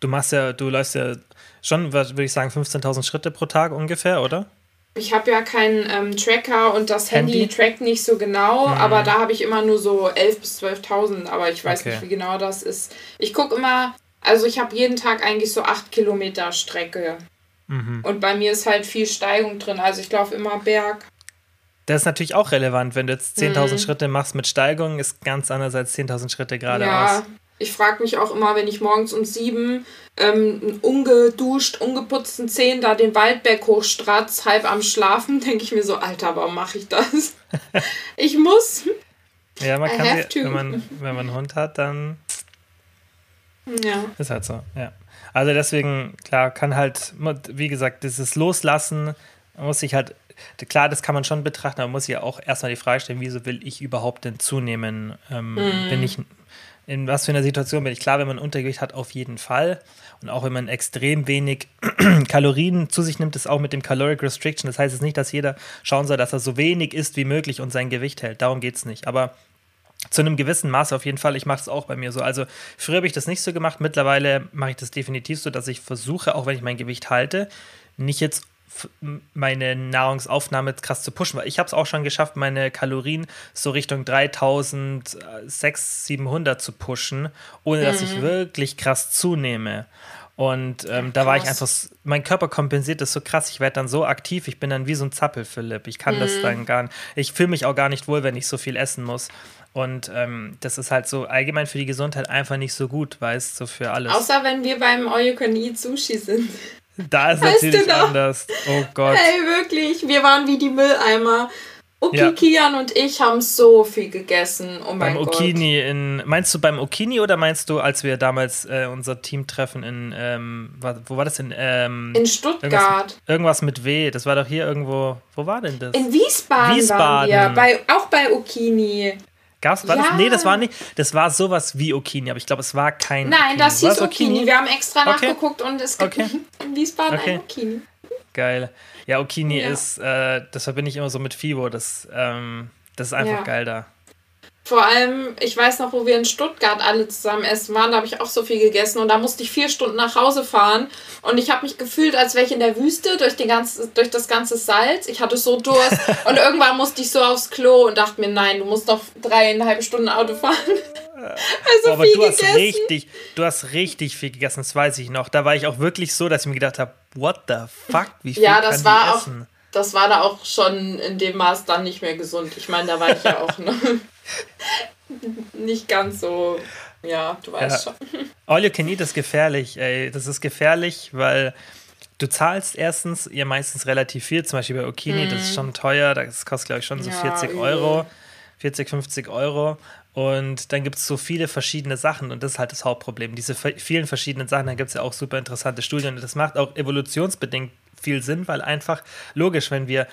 Speaker 1: Du machst ja, du läufst ja schon, würde ich sagen, 15.000 Schritte pro Tag ungefähr, oder?
Speaker 2: Ich habe ja keinen ähm, Tracker und das Handy, Handy trackt nicht so genau, mhm. aber da habe ich immer nur so 11.000 bis 12.000, aber ich weiß okay. nicht, wie genau das ist. Ich gucke immer Also ich habe jeden Tag eigentlich so acht Kilometer Strecke. Mhm. Und bei mir ist halt viel Steigung drin. Also ich laufe immer Berg.
Speaker 1: Das ist natürlich auch relevant, wenn du jetzt 10.000 mhm. Schritte machst mit Steigung, ist ganz anders als 10.000 Schritte geradeaus.
Speaker 2: Ja, ich frage mich auch immer, wenn ich morgens um sieben ähm, ungeduscht, ungeputzten Zehen da den Waldberg hochstratz, halb am Schlafen, <laughs> denke ich mir so, Alter, warum mache ich das? <laughs> ich muss.
Speaker 1: Ja, man kann, sie, wenn, man, <laughs> wenn man einen Hund hat, dann
Speaker 2: ja.
Speaker 1: ist halt so, ja. Also deswegen, klar, kann halt, wie gesagt, dieses Loslassen, muss sich halt, klar, das kann man schon betrachten, aber man muss ja auch erstmal die Frage stellen, wieso will ich überhaupt denn zunehmen? Ähm, mm. Bin ich, in was für einer Situation bin ich? Klar, wenn man Untergewicht hat, auf jeden Fall. Und auch wenn man extrem wenig <clears throat> Kalorien zu sich nimmt, ist auch mit dem Caloric Restriction. Das heißt jetzt nicht, dass jeder schauen soll, dass er so wenig isst wie möglich und sein Gewicht hält. Darum geht es nicht. Aber zu einem gewissen Maße auf jeden Fall. Ich mache es auch bei mir so. Also früher habe ich das nicht so gemacht. Mittlerweile mache ich das definitiv so, dass ich versuche, auch wenn ich mein Gewicht halte, nicht jetzt meine Nahrungsaufnahme krass zu pushen, weil ich habe es auch schon geschafft, meine Kalorien so Richtung 3600, 700 zu pushen, ohne dass ich mhm. wirklich krass zunehme. Und ähm, ja, da war ich einfach, mein Körper kompensiert das so krass. Ich werde dann so aktiv, ich bin dann wie so ein Zappel, Philipp. Ich kann mhm. das dann gar nicht. Ich fühle mich auch gar nicht wohl, wenn ich so viel essen muss. Und ähm, das ist halt so allgemein für die Gesundheit einfach nicht so gut, weißt so für alles.
Speaker 2: Außer wenn wir beim All You Can Eat Sushi sind.
Speaker 1: Da ist weißt natürlich anders. Oh Gott.
Speaker 2: Hey, wirklich. Wir waren wie die Mülleimer. Okikian ja. und ich haben so viel gegessen. Oh mein
Speaker 1: beim Okini in. Meinst du beim Okini oder meinst du, als wir damals äh, unser Teamtreffen in. Ähm, wo war das denn? Ähm,
Speaker 2: in Stuttgart.
Speaker 1: Irgendwas, irgendwas, mit W. Das war doch hier irgendwo. Wo war denn das?
Speaker 2: In Wiesbaden. Wiesbaden. Waren wir. Bei, auch bei Okini.
Speaker 1: Gab's, war ja. das? Nee, das war nicht. Das war sowas wie Okini, aber ich glaube, es war kein.
Speaker 2: Nein, Okini. das hieß Okini? Okini. Wir haben extra okay. nachgeguckt und es gibt okay. in Wiesbaden okay. ein Okini.
Speaker 1: Geil. Ja, Okini ja. ist, äh, das verbinde ich immer so mit Fibo. Das, ähm, das ist einfach ja. geil da.
Speaker 2: Vor allem, ich weiß noch, wo wir in Stuttgart alle zusammen essen waren, da habe ich auch so viel gegessen und da musste ich vier Stunden nach Hause fahren und ich habe mich gefühlt, als wäre ich in der Wüste durch, die ganze, durch das ganze Salz. Ich hatte so Durst <laughs> und irgendwann musste ich so aufs Klo und dachte mir, nein, du musst noch dreieinhalb Stunden Auto fahren.
Speaker 1: Also aber du hast richtig, du hast richtig viel gegessen, das weiß ich noch. Da war ich auch wirklich so, dass ich mir gedacht habe, what the fuck, wie viel ja, das kann war essen?
Speaker 2: Auch, das war da auch schon in dem Maß dann nicht mehr gesund. Ich meine, da war ich ja auch noch <laughs> <laughs> nicht ganz so, ja, du weißt ja. schon. <laughs>
Speaker 1: All you can eat ist gefährlich, ey. Das ist gefährlich, weil du zahlst erstens ihr meistens relativ viel, zum Beispiel bei Okini, mhm. das ist mhm. schon teuer, das kostet, glaube ich, schon so ja, 40 Euro. 40, 50 Euro. Und dann gibt es so viele verschiedene Sachen und das ist halt das Hauptproblem. Diese vielen verschiedenen Sachen, da gibt es ja auch super interessante Studien und das macht auch evolutionsbedingt viel Sinn, weil einfach logisch, wenn wir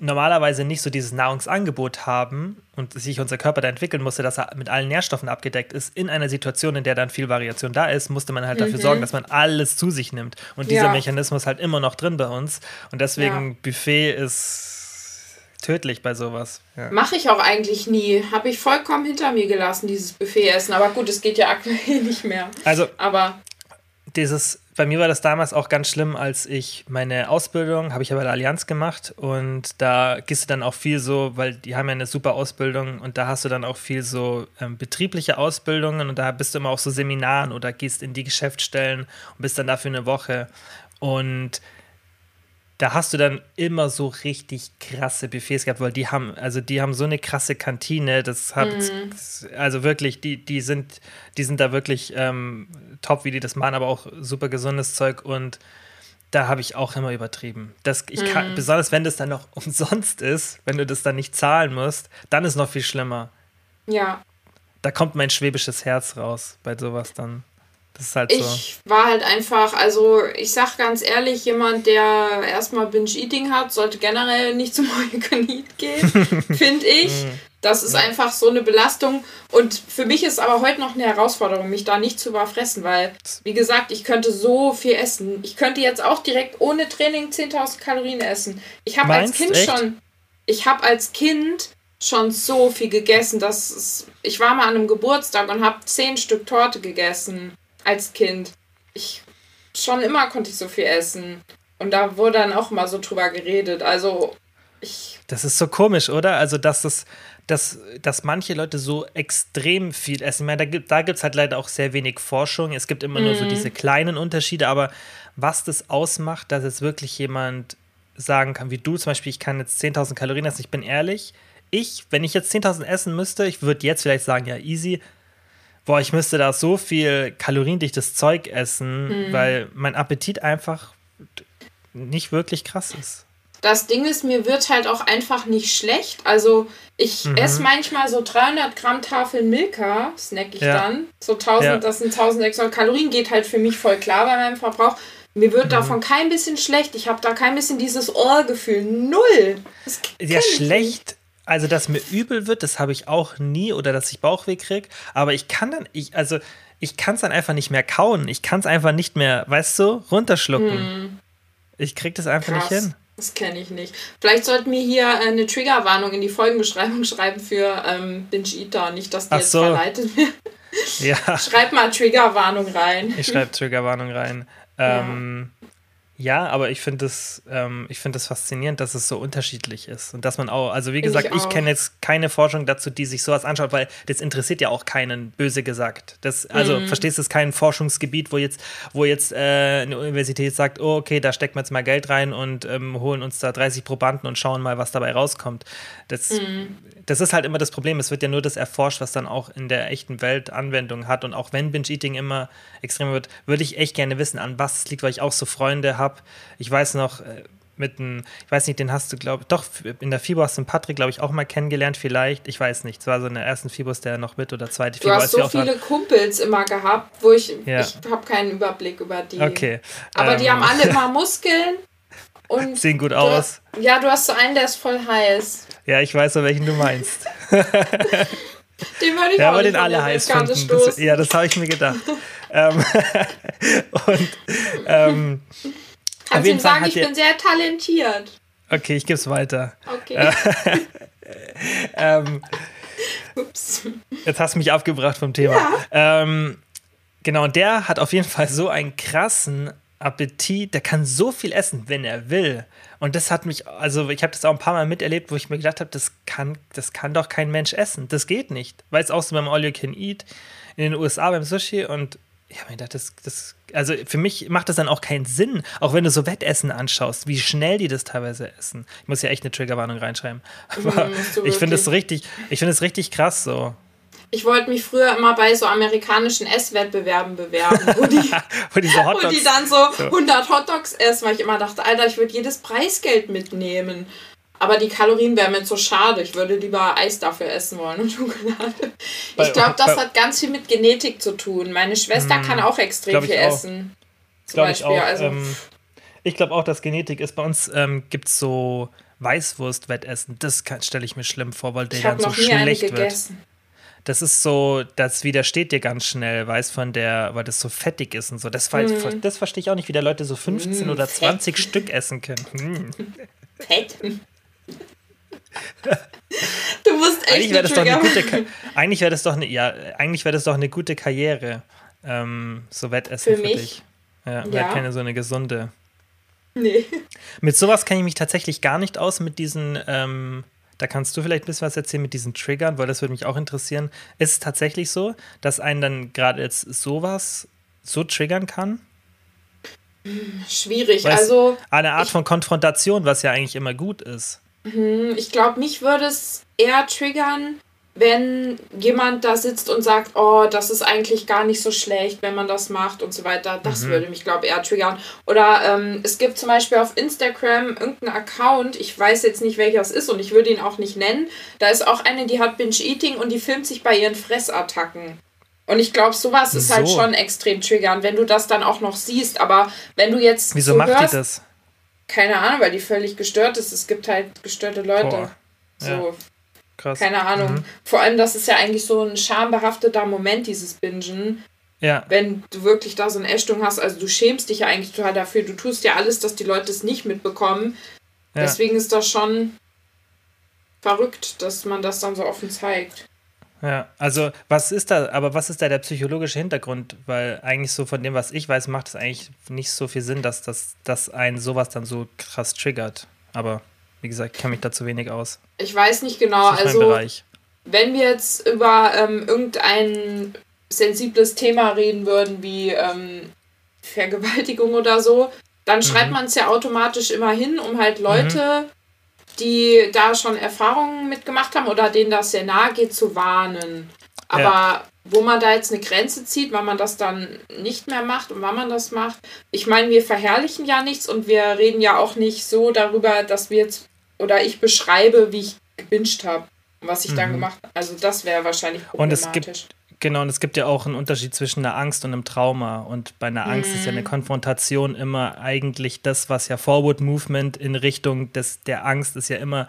Speaker 1: normalerweise nicht so dieses Nahrungsangebot haben und sich unser Körper da entwickeln musste, dass er mit allen Nährstoffen abgedeckt ist, in einer Situation, in der dann viel Variation da ist, musste man halt mhm. dafür sorgen, dass man alles zu sich nimmt. Und dieser ja. Mechanismus halt immer noch drin bei uns. Und deswegen ja. Buffet ist tödlich bei sowas.
Speaker 2: Ja. Mache ich auch eigentlich nie. Habe ich vollkommen hinter mir gelassen, dieses Buffet-Essen. Aber gut, es geht ja aktuell <laughs> nicht mehr.
Speaker 1: Also,
Speaker 2: aber
Speaker 1: dieses, bei mir war das damals auch ganz schlimm, als ich meine Ausbildung, habe ich ja bei der Allianz gemacht und da gehst du dann auch viel so, weil die haben ja eine super Ausbildung und da hast du dann auch viel so ähm, betriebliche Ausbildungen und da bist du immer auch so Seminaren oder gehst in die Geschäftsstellen und bist dann dafür eine Woche. Und da hast du dann immer so richtig krasse Buffets gehabt, weil die haben, also die haben so eine krasse Kantine, das hat, mhm. also wirklich, die, die sind, die sind da wirklich ähm, top, wie die das machen, aber auch super gesundes Zeug und da habe ich auch immer übertrieben. Das, ich kann, mhm. Besonders wenn das dann noch <laughs> umsonst ist, wenn du das dann nicht zahlen musst, dann ist noch viel schlimmer.
Speaker 2: Ja.
Speaker 1: Da kommt mein schwäbisches Herz raus bei sowas dann. Das ist halt so.
Speaker 2: Ich war halt einfach, also ich sag ganz ehrlich, jemand, der erstmal Binge-Eating hat, sollte generell nicht zum <laughs> All-You-Can-Eat gehen, <laughs> finde ich. Mhm. Das ist einfach so eine Belastung. Und für mich ist aber heute noch eine Herausforderung, mich da nicht zu überfressen, weil, wie gesagt, ich könnte so viel essen. Ich könnte jetzt auch direkt ohne Training 10.000 Kalorien essen. Ich habe als Kind echt? schon, ich habe als Kind schon so viel gegessen, dass ich war mal an einem Geburtstag und habe zehn Stück Torte gegessen als Kind. Ich schon immer konnte ich so viel essen. Und da wurde dann auch mal so drüber geredet. Also ich
Speaker 1: Das ist so komisch, oder? Also, dass das, dass, dass manche Leute so extrem viel essen. Ich meine, da gibt es da halt leider auch sehr wenig Forschung. Es gibt immer nur so diese kleinen Unterschiede, aber was das ausmacht, dass jetzt wirklich jemand sagen kann, wie du zum Beispiel, ich kann jetzt 10.000 Kalorien essen, ich bin ehrlich, ich, wenn ich jetzt 10.000 essen müsste, ich würde jetzt vielleicht sagen, ja, easy, boah, ich müsste da so viel kaloriendichtes Zeug essen, mhm. weil mein Appetit einfach nicht wirklich krass ist.
Speaker 2: Das Ding ist, mir wird halt auch einfach nicht schlecht. Also ich mhm. esse manchmal so 300 Gramm Tafeln Milka, snack ich ja. dann. So 1000, ja. das sind 1600 Kalorien, geht halt für mich voll klar bei meinem Verbrauch. Mir wird mhm. davon kein bisschen schlecht. Ich habe da kein bisschen dieses Ohrgefühl. Null.
Speaker 1: ja, schlecht. Also, dass mir übel wird, das habe ich auch nie oder dass ich Bauchweh kriege. Aber ich kann dann, ich, also, ich kann es dann einfach nicht mehr kauen. Ich kann es einfach nicht mehr, weißt du, runterschlucken. Mhm. Ich kriege das einfach Krass. nicht hin.
Speaker 2: Das kenne ich nicht. Vielleicht sollten wir hier eine Triggerwarnung in die Folgenbeschreibung <laughs> schreiben für ähm, Binge Eater. Nicht, dass die Ach jetzt so. verleitet wird. Ja. <laughs> Schreib mal Triggerwarnung rein.
Speaker 1: Ich schreibe Triggerwarnung rein. Ähm, ja. Ja. aber ich finde es ähm, find faszinierend, dass es so unterschiedlich ist. Und dass man auch, also wie gesagt, ich, ich kenne jetzt keine Forschung dazu, die sich sowas anschaut, weil das interessiert ja auch keinen, böse gesagt. Das, also mhm. verstehst du, es ist kein Forschungsgebiet, wo jetzt, wo jetzt äh, eine Universität sagt, oh, okay, da stecken wir jetzt mal Geld rein und ähm, holen uns da 30 Probanden und schauen mal, was dabei rauskommt. Das, mhm das ist halt immer das Problem. Es wird ja nur das erforscht, was dann auch in der echten Welt Anwendung hat. Und auch wenn Binge-Eating immer extremer wird, würde ich echt gerne wissen, an was es liegt, weil ich auch so Freunde habe. Ich weiß noch, äh, mit einem, ich weiß nicht, den hast du, glaube ich, doch, in der FIBO hast du einen Patrick, glaube ich, auch mal kennengelernt, vielleicht. Ich weiß nicht. Es war so in der ersten FIBOs, der noch mit oder zweite
Speaker 2: FIBO. Du hast so viele Kumpels immer gehabt, wo ich, ja. ich habe keinen Überblick über die.
Speaker 1: Okay.
Speaker 2: Aber ähm. die haben alle immer <laughs> Muskeln. Und
Speaker 1: Sehen gut aus.
Speaker 2: ja, du hast so einen, der ist voll heiß.
Speaker 1: Ja, ich weiß, welchen du meinst. <laughs>
Speaker 2: den würde ich
Speaker 1: ja,
Speaker 2: auch aber
Speaker 1: den alle heiß finden. Das, ja, das habe ich mir gedacht. <laughs> ähm, und ähm,
Speaker 2: Kannst ihm sagen, ich bin sehr talentiert.
Speaker 1: Okay, ich gebe es weiter.
Speaker 2: Okay. <laughs>
Speaker 1: ähm, Ups. Jetzt hast du mich abgebracht vom Thema. Ja. Ähm, genau, der hat auf jeden Fall so einen krassen Appetit, der kann so viel essen, wenn er will. Und das hat mich, also ich habe das auch ein paar Mal miterlebt, wo ich mir gedacht habe, das kann, das kann doch kein Mensch essen. Das geht nicht. Weil es auch so beim All You Can Eat in den USA beim Sushi und ich habe mir gedacht, das, das, also für mich macht das dann auch keinen Sinn, auch wenn du so Wettessen anschaust, wie schnell die das teilweise essen. Ich muss ja echt eine Triggerwarnung reinschreiben. <laughs> Aber mhm, ich finde es richtig, ich finde es richtig krass so.
Speaker 2: Ich wollte mich früher immer bei so amerikanischen Esswettbewerben bewerben, wo die, <laughs> <laughs> wo, die so wo die dann so 100 Hotdogs essen, weil ich immer dachte, Alter, ich würde jedes Preisgeld mitnehmen. Aber die Kalorien wären mir so schade. Ich würde lieber Eis dafür essen wollen und <laughs> Schokolade. Ich glaube, das hat ganz viel mit Genetik zu tun. Meine Schwester kann auch extrem viel auch. essen.
Speaker 1: Zum Beispiel. Ich, auch. Also, ähm, ich glaube auch, dass Genetik ist. Bei uns ähm, gibt es so Weißwurst-Wettessen. Das stelle ich mir schlimm vor, weil der dann so schlecht wird. Das ist so, das widersteht dir ganz schnell, weiß von der, weil das so fettig ist und so. Das, mm. das verstehe ich auch nicht, wie da Leute so 15 mm, oder 20 fett. Stück essen können. Mm. <laughs>
Speaker 2: Fett. Du musst echt
Speaker 1: eigentlich wäre das doch eine gute eigentlich wäre das doch eine ja eigentlich wäre das doch eine gute Karriere ähm, so Wettessen für, für dich ja, ja. keine so eine gesunde
Speaker 2: nee
Speaker 1: mit sowas kenne ich mich tatsächlich gar nicht aus mit diesen ähm, da kannst du vielleicht ein bisschen was erzählen mit diesen Triggern, weil das würde mich auch interessieren. Ist es tatsächlich so, dass einen dann gerade jetzt sowas so triggern kann?
Speaker 2: Schwierig. Weißt, also
Speaker 1: eine Art von Konfrontation, was ja eigentlich immer gut ist.
Speaker 2: Mhm, ich glaube, mich würde es eher triggern, wenn jemand da sitzt und sagt, oh, das ist eigentlich gar nicht so schlecht, wenn man das macht und so weiter, das mhm. würde mich, glaube ich, eher triggern. Oder ähm, es gibt zum Beispiel auf Instagram irgendeinen Account, ich weiß jetzt nicht, welcher es ist und ich würde ihn auch nicht nennen. Da ist auch eine, die hat Binge-Eating und die filmt sich bei ihren Fressattacken. Und ich glaube, sowas ist halt schon extrem triggernd, wenn du das dann auch noch siehst. Aber wenn du jetzt.
Speaker 1: Wieso so macht hörst, die das?
Speaker 2: Keine Ahnung, weil die völlig gestört ist. Es gibt halt gestörte Leute. Boah. So. Ja. Krass. Keine Ahnung. Mhm. Vor allem, das ist ja eigentlich so ein schambehafteter Moment, dieses Bingen.
Speaker 1: Ja.
Speaker 2: Wenn du wirklich da so eine Ächtung hast, also du schämst dich ja eigentlich total dafür. Du tust ja alles, dass die Leute es nicht mitbekommen. Ja. Deswegen ist das schon verrückt, dass man das dann so offen zeigt.
Speaker 1: Ja, also was ist da, aber was ist da der psychologische Hintergrund? Weil eigentlich so von dem, was ich weiß, macht es eigentlich nicht so viel Sinn, dass das dass einen sowas dann so krass triggert. Aber Wie gesagt, ich kenne mich da zu wenig aus.
Speaker 2: Ich weiß nicht genau. Also, wenn wir jetzt über ähm, irgendein sensibles Thema reden würden, wie ähm, Vergewaltigung oder so, dann schreibt man es ja automatisch immer hin, um halt Leute, die da schon Erfahrungen mitgemacht haben oder denen das sehr nahe geht, zu warnen. Aber
Speaker 1: Ja.
Speaker 2: wo man da jetzt eine Grenze zieht, wann man das dann nicht mehr macht und wann man das macht, ich meine, wir verherrlichen ja nichts und wir reden ja auch nicht so darüber, dass wir jetzt oder ich beschreibe, wie ich gewünscht habe und was ich dann gemacht habe. Also das wäre wahrscheinlich
Speaker 1: Mhm. Und
Speaker 2: problematisch.
Speaker 1: es gibt, genau, und es gibt ja auch einen Unterschied zwischen einer Angst und einem Trauma. Und bei einer Angst ist ja eine
Speaker 2: Mhm.
Speaker 1: Konfrontation immer eigentlich das, was ja Forward Movement in Richtung des, der Angst ist ja immer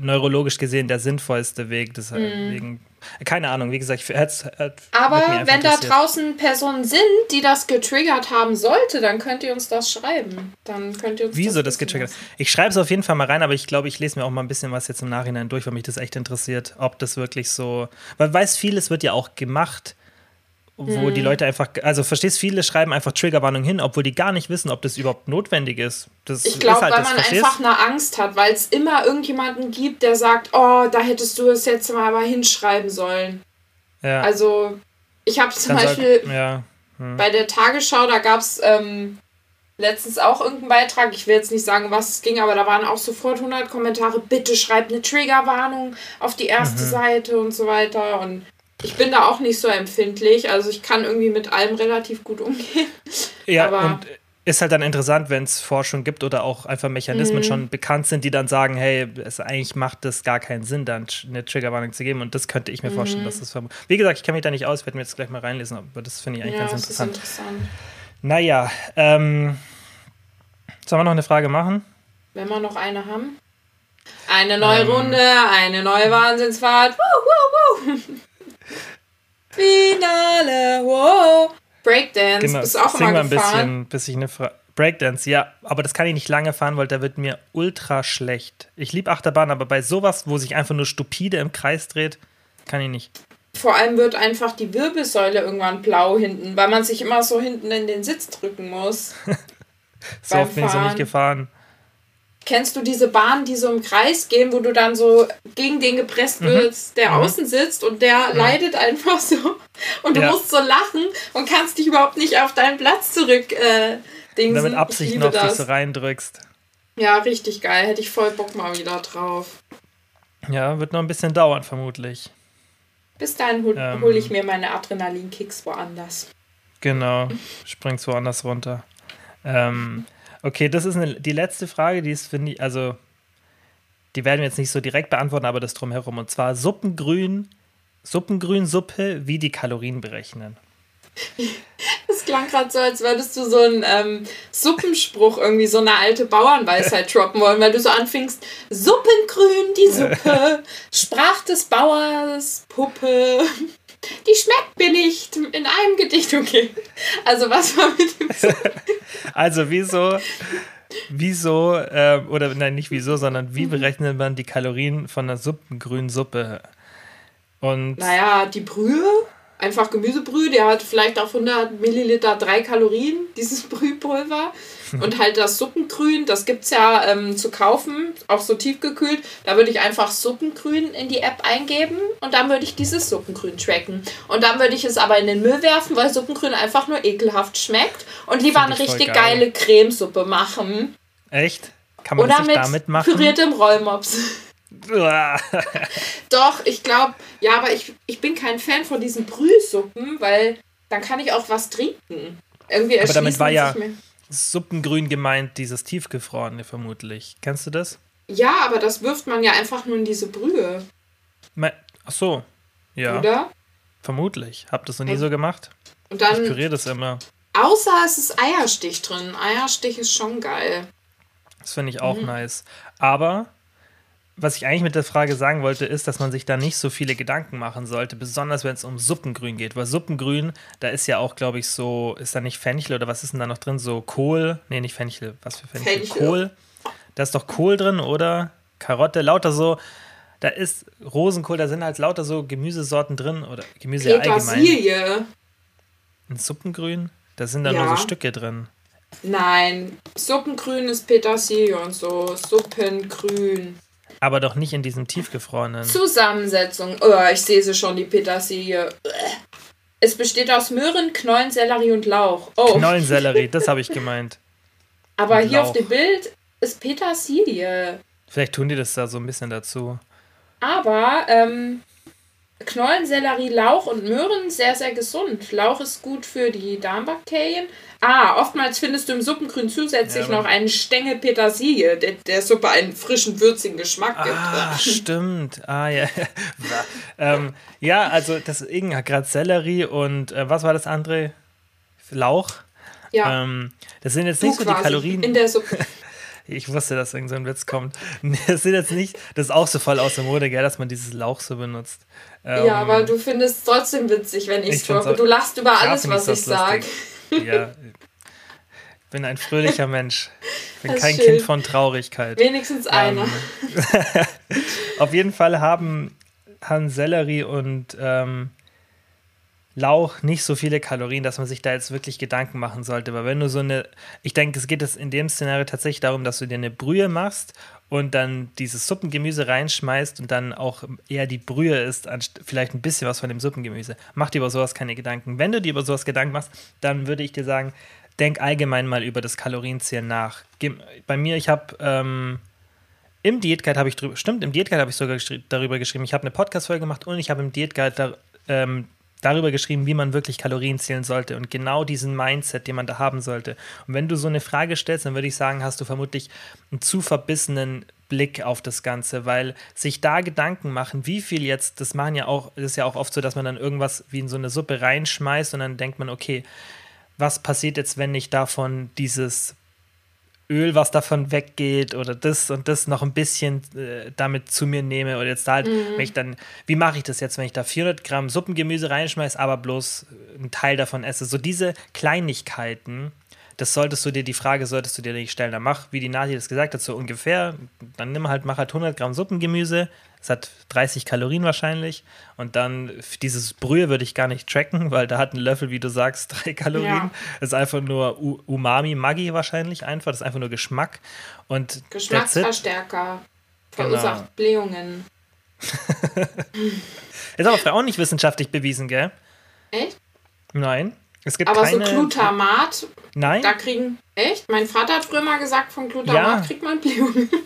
Speaker 1: neurologisch gesehen der sinnvollste Weg. Deswegen, keine Ahnung, wie gesagt, ich hätte
Speaker 2: Mhm. Aber wenn da draußen Personen sind, die das getriggert haben sollte, dann könnt ihr uns das schreiben. Dann könnt ihr uns
Speaker 1: Wieso das
Speaker 2: wissen
Speaker 1: getriggert? Ich schreibe es auf jeden Fall mal rein, aber ich glaube, ich lese mir auch mal ein bisschen was jetzt im Nachhinein durch, weil mich das echt interessiert, ob das wirklich so. Weil weiß vieles wird ja auch gemacht, wo
Speaker 2: Mhm.
Speaker 1: die Leute einfach, also verstehst, viele schreiben einfach Triggerwarnung hin, obwohl die gar nicht wissen, ob das überhaupt notwendig ist. Das
Speaker 2: Ich glaube,
Speaker 1: halt
Speaker 2: weil
Speaker 1: das,
Speaker 2: man
Speaker 1: verstehst?
Speaker 2: einfach eine Angst hat, weil es immer irgendjemanden gibt, der sagt, oh, da hättest du es jetzt mal aber hinschreiben sollen.
Speaker 1: ja,
Speaker 2: Also, ich habe zum
Speaker 1: dann sag-
Speaker 2: Beispiel
Speaker 1: ja,
Speaker 2: bei der Tagesschau, da gab es ähm, letztens auch irgendeinen Beitrag, ich will jetzt nicht sagen, was es ging, aber da waren auch sofort 100 Kommentare, bitte schreibt eine Triggerwarnung auf die erste
Speaker 1: Mhm.
Speaker 2: Seite und so weiter und ich bin da auch nicht so empfindlich, also ich kann irgendwie mit allem relativ gut umgehen.
Speaker 1: ja
Speaker 2: aber-
Speaker 1: und ist halt dann interessant, wenn es Forschung gibt oder auch einfach Mechanismen
Speaker 2: Mhm.
Speaker 1: schon bekannt sind, die dann sagen, hey, es eigentlich macht das gar keinen Sinn, dann eine Triggerwarnung zu geben. Und das könnte ich mir
Speaker 2: Mhm.
Speaker 1: vorstellen, dass das verm- Wie gesagt, ich kenne mich da nicht aus, werde mir jetzt gleich mal reinlesen, aber das finde ich eigentlich
Speaker 2: Ja,
Speaker 1: ganz
Speaker 2: das ist
Speaker 1: interessant.
Speaker 2: interessant.
Speaker 1: Naja, ähm, sollen wir noch eine Frage machen?
Speaker 2: Wenn wir noch eine haben. Eine neue
Speaker 1: Ähm.
Speaker 2: Runde, eine neue Wahnsinnsfahrt. Woo, woo, woo. Finale, wow. Breakdance,
Speaker 1: Genau,
Speaker 2: bist du auch
Speaker 1: sing
Speaker 2: immer
Speaker 1: mal ein
Speaker 2: gefahren?
Speaker 1: bisschen, bis ich eine Frage. Breakdance, ja, aber das kann ich nicht lange fahren, weil da wird mir ultra schlecht. Ich liebe Achterbahn, aber bei sowas, wo sich einfach nur stupide im Kreis dreht, kann ich nicht.
Speaker 2: Vor allem wird einfach die Wirbelsäule irgendwann blau hinten, weil man sich immer so hinten in den Sitz drücken muss. <laughs>
Speaker 1: So oft bin ich so nicht gefahren.
Speaker 2: Kennst du diese Bahnen, die so im Kreis gehen, wo du dann so gegen den gepresst wirst, der außen sitzt und der leidet einfach so und du
Speaker 1: Ja.
Speaker 2: musst so lachen und kannst dich überhaupt nicht auf deinen Platz zurück äh, dingsen.
Speaker 1: Und dann mit
Speaker 2: Ich
Speaker 1: Absicht noch dich
Speaker 2: das.
Speaker 1: so reindrückst.
Speaker 2: Ja, richtig geil. Hätte ich voll Bock mal wieder drauf.
Speaker 1: Ja, wird noch ein bisschen dauern, vermutlich.
Speaker 2: Bis dahin hol,
Speaker 1: Ähm.
Speaker 2: hole ich mir meine Adrenalinkicks woanders.
Speaker 1: Genau, springst woanders runter. Ähm, okay, das ist eine, die letzte Frage, die ist, finde ich, also, die werden wir jetzt nicht so direkt beantworten, aber das drumherum. Und zwar Suppengrün, Suppengrünsuppe, wie die Kalorien berechnen. <laughs>
Speaker 2: Das klang gerade so, als würdest du so einen ähm, Suppenspruch, irgendwie so eine alte Bauernweisheit <laughs> droppen wollen, weil du so anfingst, Suppengrün, die Suppe, <laughs> sprach des Bauers, Puppe, die schmeckt mir nicht, in einem Gedicht, okay. Also was war mit dem Suppen? <laughs>
Speaker 1: Also, wieso, wieso, ähm, oder nein, nicht wieso, sondern wie berechnet man die Kalorien von einer Suppengrünsuppe? Und
Speaker 2: Naja, die Brühe, einfach Gemüsebrühe, der hat vielleicht auf 100 Milliliter drei Kalorien, <laughs> dieses Brühpulver. Und halt das Suppengrün, das gibt es ja ähm, zu kaufen, auch so tiefgekühlt. Da würde ich einfach Suppengrün in die App eingeben und dann würde ich dieses Suppengrün tracken. Und dann würde ich es aber in den Müll werfen, weil Suppengrün einfach nur ekelhaft schmeckt und lieber eine richtig
Speaker 1: geil.
Speaker 2: geile Cremesuppe machen.
Speaker 1: echt? Kann man
Speaker 2: Oder
Speaker 1: das damit machen?
Speaker 2: püriertem Rollmops. <laughs> Doch, ich glaube, ja, aber ich, ich bin kein Fan von diesen Brühsuppen, weil dann kann ich auch was trinken. Irgendwie
Speaker 1: Aber damit war ja- Suppengrün gemeint, dieses tiefgefrorene vermutlich. Kennst du das?
Speaker 2: Ja, aber das wirft man ja einfach nur in diese Brühe,
Speaker 1: Me- Ach so. Ja,
Speaker 2: oder?
Speaker 1: vermutlich. Hab das noch nie so gemacht.
Speaker 2: Und
Speaker 1: Ich
Speaker 2: dann,
Speaker 1: püriere das immer.
Speaker 2: außer es ist Eierstich drin. Eierstich ist schon geil.
Speaker 1: Das finde ich auch
Speaker 2: Mhm.
Speaker 1: nice. Aber was ich eigentlich mit der Frage sagen wollte, ist, dass man sich da nicht so viele Gedanken machen sollte, besonders wenn es um Suppengrün geht. Weil Suppengrün, da ist ja auch, glaube ich, so, ist da nicht Fenchel oder was ist denn da noch drin? So Kohl? Nee, nicht Fenchel. Was für Fenchel?
Speaker 2: Fenchel.
Speaker 1: Kohl. Da ist doch Kohl drin, oder? Karotte, lauter so. Da ist Rosenkohl, da sind halt lauter so Gemüsesorten drin oder Gemüse allgemein.
Speaker 2: Petersilie.
Speaker 1: Ein Suppengrün? Da sind da
Speaker 2: Ja.
Speaker 1: nur so Stücke drin.
Speaker 2: Nein, Suppengrün ist Petersilie und so. Suppengrün.
Speaker 1: Aber doch nicht in diesem tiefgefrorenen.
Speaker 2: Zusammensetzung. Oh, ich sehe sie schon, die Petersilie. Es besteht aus Möhren, Knollen, Sellerie und Lauch. Oh.
Speaker 1: Knollensellerie, das habe ich gemeint.
Speaker 2: Aber
Speaker 1: und
Speaker 2: hier
Speaker 1: Lauch.
Speaker 2: auf dem Bild ist Petersilie.
Speaker 1: Vielleicht tun die das da so ein bisschen dazu.
Speaker 2: Aber ähm, Knollen, Sellerie, Lauch und Möhren sehr, sehr gesund. Lauch ist gut für die Darmbakterien. Ah, oftmals findest du im Suppengrün zusätzlich
Speaker 1: Ja,
Speaker 2: noch einen Stängel Petersilie, der der Suppe einen frischen, würzigen Geschmack gibt.
Speaker 1: Ah, <laughs> stimmt. Ah, ja. <laughs> ähm, ja, also das Ing hat gerade Sellerie und äh, was war das andere? Lauch.
Speaker 2: ja,
Speaker 1: Ähm, das sind jetzt
Speaker 2: du
Speaker 1: nicht so die Kalorien.
Speaker 2: in der Suppe. <laughs>
Speaker 1: Ich wusste, dass irgend so ein Witz kommt. Das sind jetzt nicht, das ist auch so voll aus der Mode, gell, dass man dieses Lauch so benutzt. Ähm,
Speaker 2: ja, aber du findest es trotzdem witzig, wenn ich
Speaker 1: Ich
Speaker 2: droppe. Du lachst über alles, was ich sage.
Speaker 1: Ja. Ich bin ein fröhlicher Mensch. Ich bin kein
Speaker 2: schön.
Speaker 1: Kind von Traurigkeit.
Speaker 2: Wenigstens einer.
Speaker 1: Ähm, <laughs> Auf jeden Fall haben, haben Sellerie und ähm, Lauch nicht so viele Kalorien, dass man sich da jetzt wirklich Gedanken machen sollte. Aber wenn du so eine, ich denke, es geht es in dem Szenario tatsächlich darum, dass du dir eine Brühe machst und dann dieses Suppengemüse reinschmeißt und dann auch eher die Brühe ist, vielleicht ein bisschen was von dem Suppengemüse. Mach dir über sowas keine Gedanken. Wenn du dir über sowas Gedanken machst, dann würde ich dir sagen, denk allgemein mal über das Kalorienzählen nach. Bei mir, ich habe ähm, im Diätguide habe ich drüber, stimmt, im Diätguide habe ich sogar geschri darüber geschrieben. Ich habe eine Podcast-Folge gemacht und ich habe im Diätguide da, ähm, darüber geschrieben, wie man wirklich Kalorien zählen sollte und genau diesen Mindset, den man da haben sollte. Und wenn du so eine Frage stellst, dann würde ich sagen, hast du vermutlich einen zu verbissenen Blick auf das Ganze, weil sich da Gedanken machen, wie viel jetzt, das machen ja auch, das ist ja auch oft so, dass man dann irgendwas wie in so eine Suppe reinschmeißt und dann denkt man, okay, was passiert jetzt, wenn ich davon dieses Öl, was davon weggeht oder das und das noch ein bisschen äh, damit zu mir nehme oder jetzt da halt, wenn ich dann, wie mache ich das jetzt, wenn ich da 400 Gramm Suppengemüse reinschmeiße, aber bloß einen Teil davon esse. So diese Kleinigkeiten, das solltest du dir, die Frage solltest du dir nicht stellen. Dann mach, wie die Nati das gesagt hat, so ungefähr, dann nimm halt, mach halt 100 Gramm Suppengemüse, es hat 30 Kalorien wahrscheinlich und dann dieses Brühe würde ich gar nicht tracken, weil da hat ein Löffel, wie du sagst, <laughs> drei Kalorien.
Speaker 2: Ja.
Speaker 1: Das ist einfach nur U Umami, Maggi wahrscheinlich einfach. Das ist einfach nur Geschmack. Und.
Speaker 2: Geschmacksverstärker. Verursacht
Speaker 1: Genau.
Speaker 2: Blähungen. <laughs>
Speaker 1: Ist aber auch nicht wissenschaftlich bewiesen, gell?
Speaker 2: Echt?
Speaker 1: Nein. Es gibt
Speaker 2: Aber
Speaker 1: keine.
Speaker 2: so Glutamat,
Speaker 1: Nein?
Speaker 2: da kriegen. Echt? Mein Vater hat früher mal gesagt, von Glutamat
Speaker 1: Ja.
Speaker 2: kriegt man Blähungen. <laughs>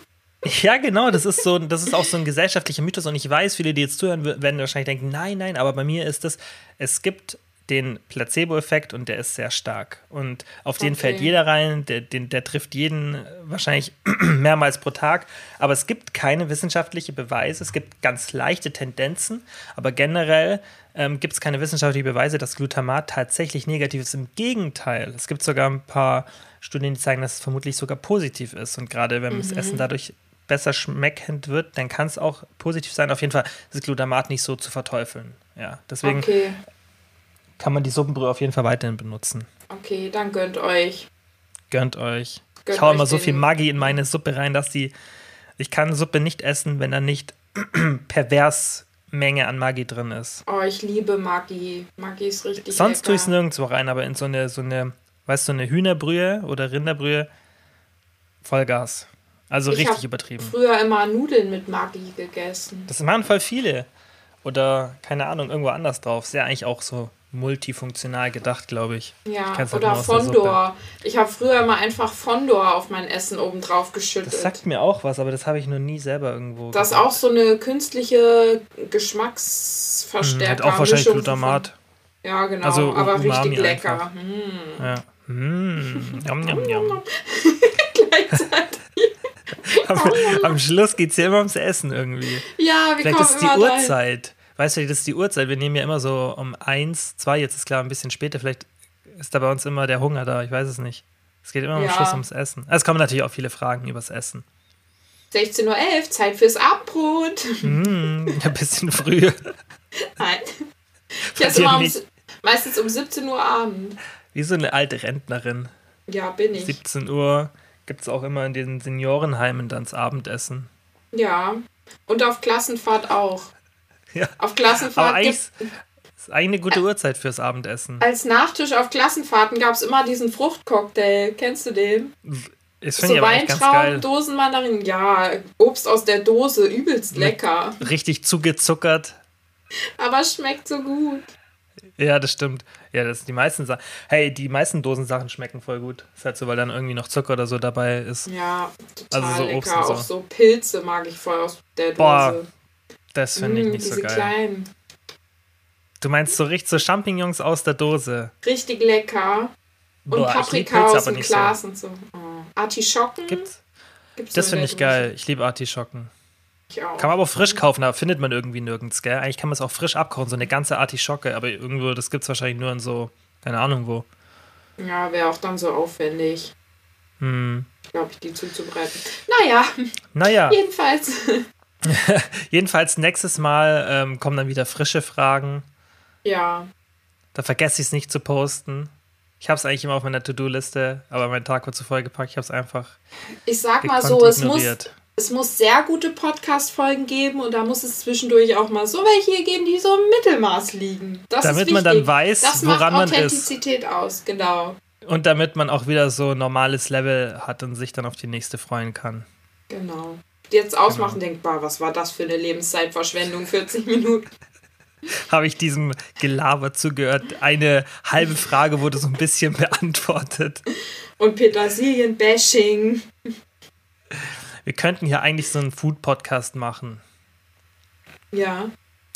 Speaker 1: Ja, genau, das ist so, das ist auch so ein gesellschaftlicher Mythos und ich weiß, viele, die jetzt zuhören, werden wahrscheinlich denken, nein, nein, aber bei mir ist das, es gibt den Placebo-Effekt und der ist sehr stark. Und auf den
Speaker 2: Okay.
Speaker 1: fällt jeder rein, der, den, der trifft jeden äh, wahrscheinlich <clears throat> mehrmals pro Tag. Aber es gibt keine wissenschaftliche Beweise, es gibt ganz leichte Tendenzen, aber generell ähm, gibt es keine wissenschaftlichen Beweise, dass Glutamat tatsächlich negativ ist. Im Gegenteil, es gibt sogar ein paar Studien, die zeigen, dass es vermutlich sogar positiv ist. Und gerade wenn das Essen dadurch besser schmeckend wird, dann kann es auch positiv sein. Auf jeden Fall ist Glutamat nicht so zu verteufeln. Ja, deswegen
Speaker 2: Okay,
Speaker 1: kann man die Suppenbrühe auf jeden Fall weiterhin benutzen.
Speaker 2: okay, dann gönnt euch.
Speaker 1: Gönnt euch.
Speaker 2: Gönnt
Speaker 1: ich hau immer so viel Maggi in meine Suppe rein, dass die. Ich kann Suppe nicht essen, wenn da nicht <clears throat> pervers Menge an Maggi drin ist.
Speaker 2: Oh, ich liebe Maggi. Maggi ist richtig
Speaker 1: Sonst tue ich es
Speaker 2: lecker.
Speaker 1: nirgendwo rein, aber in so eine, so eine, weißt du, so eine Hühnerbrühe oder Rinderbrühe, Vollgas. Also
Speaker 2: Ich
Speaker 1: richtig übertrieben.
Speaker 2: früher immer Nudeln mit Maggi gegessen.
Speaker 1: Das machen voll viele. Oder, keine Ahnung, irgendwo anders drauf. Ist ja eigentlich auch so multifunktional gedacht, glaube ich.
Speaker 2: Ja,
Speaker 1: kenn's halt
Speaker 2: oder Fondor. Ich habe früher immer einfach Fondor auf mein Essen oben drauf geschüttet.
Speaker 1: Das sagt mir auch was, aber das habe ich noch nie selber irgendwo.
Speaker 2: Das ist auch so eine künstliche
Speaker 1: Hm,
Speaker 2: Geschmacksverstärker.
Speaker 1: Hat auch wahrscheinlich
Speaker 2: Mischung
Speaker 1: Glutamat.
Speaker 2: Von, ja, genau,
Speaker 1: Also
Speaker 2: aber richtig lecker. Hm.
Speaker 1: Ja. Mm, yum, yum, yum. <laughs>
Speaker 2: Gleichzeitig.
Speaker 1: am, <laughs> am Schluss geht es ja immer ums Essen irgendwie.
Speaker 2: Ja, wir
Speaker 1: Vielleicht
Speaker 2: kommen
Speaker 1: ist die. Uhrzeit. Weißt du, das ist die Uhrzeit. Wir nehmen ja immer so um eins, zwei, jetzt ist klar ein bisschen später. Vielleicht ist da bei uns immer der Hunger da. Ich weiß es nicht. Es geht immer am
Speaker 2: Ja.
Speaker 1: Schluss ums Essen. Es kommen natürlich auch viele Fragen übers Essen.
Speaker 2: 16.11 Uhr, Zeit fürs Abendbrot.
Speaker 1: Mm, <laughs> ein bisschen früh.
Speaker 2: Nein. Ich esse immer um, meistens um 17 Uhr Abend.
Speaker 1: Wie so eine alte Rentnerin.
Speaker 2: Ja, bin ich.
Speaker 1: 17 Uhr gibt es auch immer in den Seniorenheimen dann das Abendessen.
Speaker 2: Ja. Und auf Klassenfahrt auch.
Speaker 1: Ja.
Speaker 2: Auf
Speaker 1: Aber
Speaker 2: Klassenfahrt
Speaker 1: eigentlich
Speaker 2: gibt
Speaker 1: ist eigentlich eine gute Uhrzeit fürs Abendessen.
Speaker 2: Als Nachtisch auf Klassenfahrten gab es immer diesen Fruchtcocktail. Kennst du den?
Speaker 1: Das
Speaker 2: So
Speaker 1: ich aber.
Speaker 2: Weintrauben, Dosenmandarinen. Ja, Obst aus der Dose. Übelst lecker.
Speaker 1: Richtig zugezuckert.
Speaker 2: Aber schmeckt so gut.
Speaker 1: Ja, das stimmt. Ja, das die meisten Sachen. Hey, die meisten Dosensachen schmecken voll gut. ist halt so, weil dann irgendwie noch Zucker oder so dabei ist.
Speaker 2: Ja, total
Speaker 1: Also so Obst
Speaker 2: lecker.
Speaker 1: und so.
Speaker 2: Auch so Pilze mag ich voll aus der Dose.
Speaker 1: Boah, Das finde ich
Speaker 2: Mm,
Speaker 1: nicht so geil.
Speaker 2: kleinen.
Speaker 1: Du meinst so richtig so Champignons aus der Dose.
Speaker 2: Richtig lecker. Und
Speaker 1: Boah,
Speaker 2: Paprika aus dem
Speaker 1: nicht so.
Speaker 2: Glas und so. Oh. Artischocken
Speaker 1: Gibt's?
Speaker 2: gibt's
Speaker 1: Das finde ich geil. Ich liebe Artischocken.
Speaker 2: Ich auch.
Speaker 1: Kann man aber auch frisch kaufen, aber findet man irgendwie nirgends, gell? Eigentlich kann man es auch frisch abkochen, so eine ganze Artischocke, aber irgendwo, das gibt es wahrscheinlich nur in so, keine Ahnung wo.
Speaker 2: Ja, wäre auch dann so aufwendig,
Speaker 1: Hm.
Speaker 2: glaube ich, die zuzubereiten. Naja,
Speaker 1: Naja, <laughs>
Speaker 2: jedenfalls. <laughs>
Speaker 1: jedenfalls nächstes Mal ähm, kommen dann wieder frische Fragen.
Speaker 2: ja,
Speaker 1: Da vergesse ich es nicht zu posten. Ich habe es eigentlich immer auf meiner To-Do-Liste, aber mein Tag wird zu voll gepackt. Ich habe es einfach
Speaker 2: ich sag mal so, es muss,
Speaker 1: ignoriert.
Speaker 2: es muss sehr gute Podcast-Folgen geben und da muss es zwischendurch auch mal so welche geben, die so im Mittelmaß liegen. Das
Speaker 1: Damit
Speaker 2: ist
Speaker 1: man dann weiß,
Speaker 2: das
Speaker 1: woran man
Speaker 2: macht
Speaker 1: ist.
Speaker 2: Authentizität aus, genau.
Speaker 1: Und damit man auch wieder so ein normales Level hat und sich dann auf die nächste freuen kann.
Speaker 2: Genau. Jetzt ausmachen,
Speaker 1: Genau.
Speaker 2: denkt, bah, was war das für eine Lebenszeitverschwendung, 40 Minuten. <laughs>
Speaker 1: Habe ich diesem Gelaber zugehört. Eine halbe Frage wurde so ein bisschen <laughs> beantwortet.
Speaker 2: Und Petersilien-Bashing.
Speaker 1: Wir könnten hier eigentlich so einen Food-Podcast machen.
Speaker 2: Ja.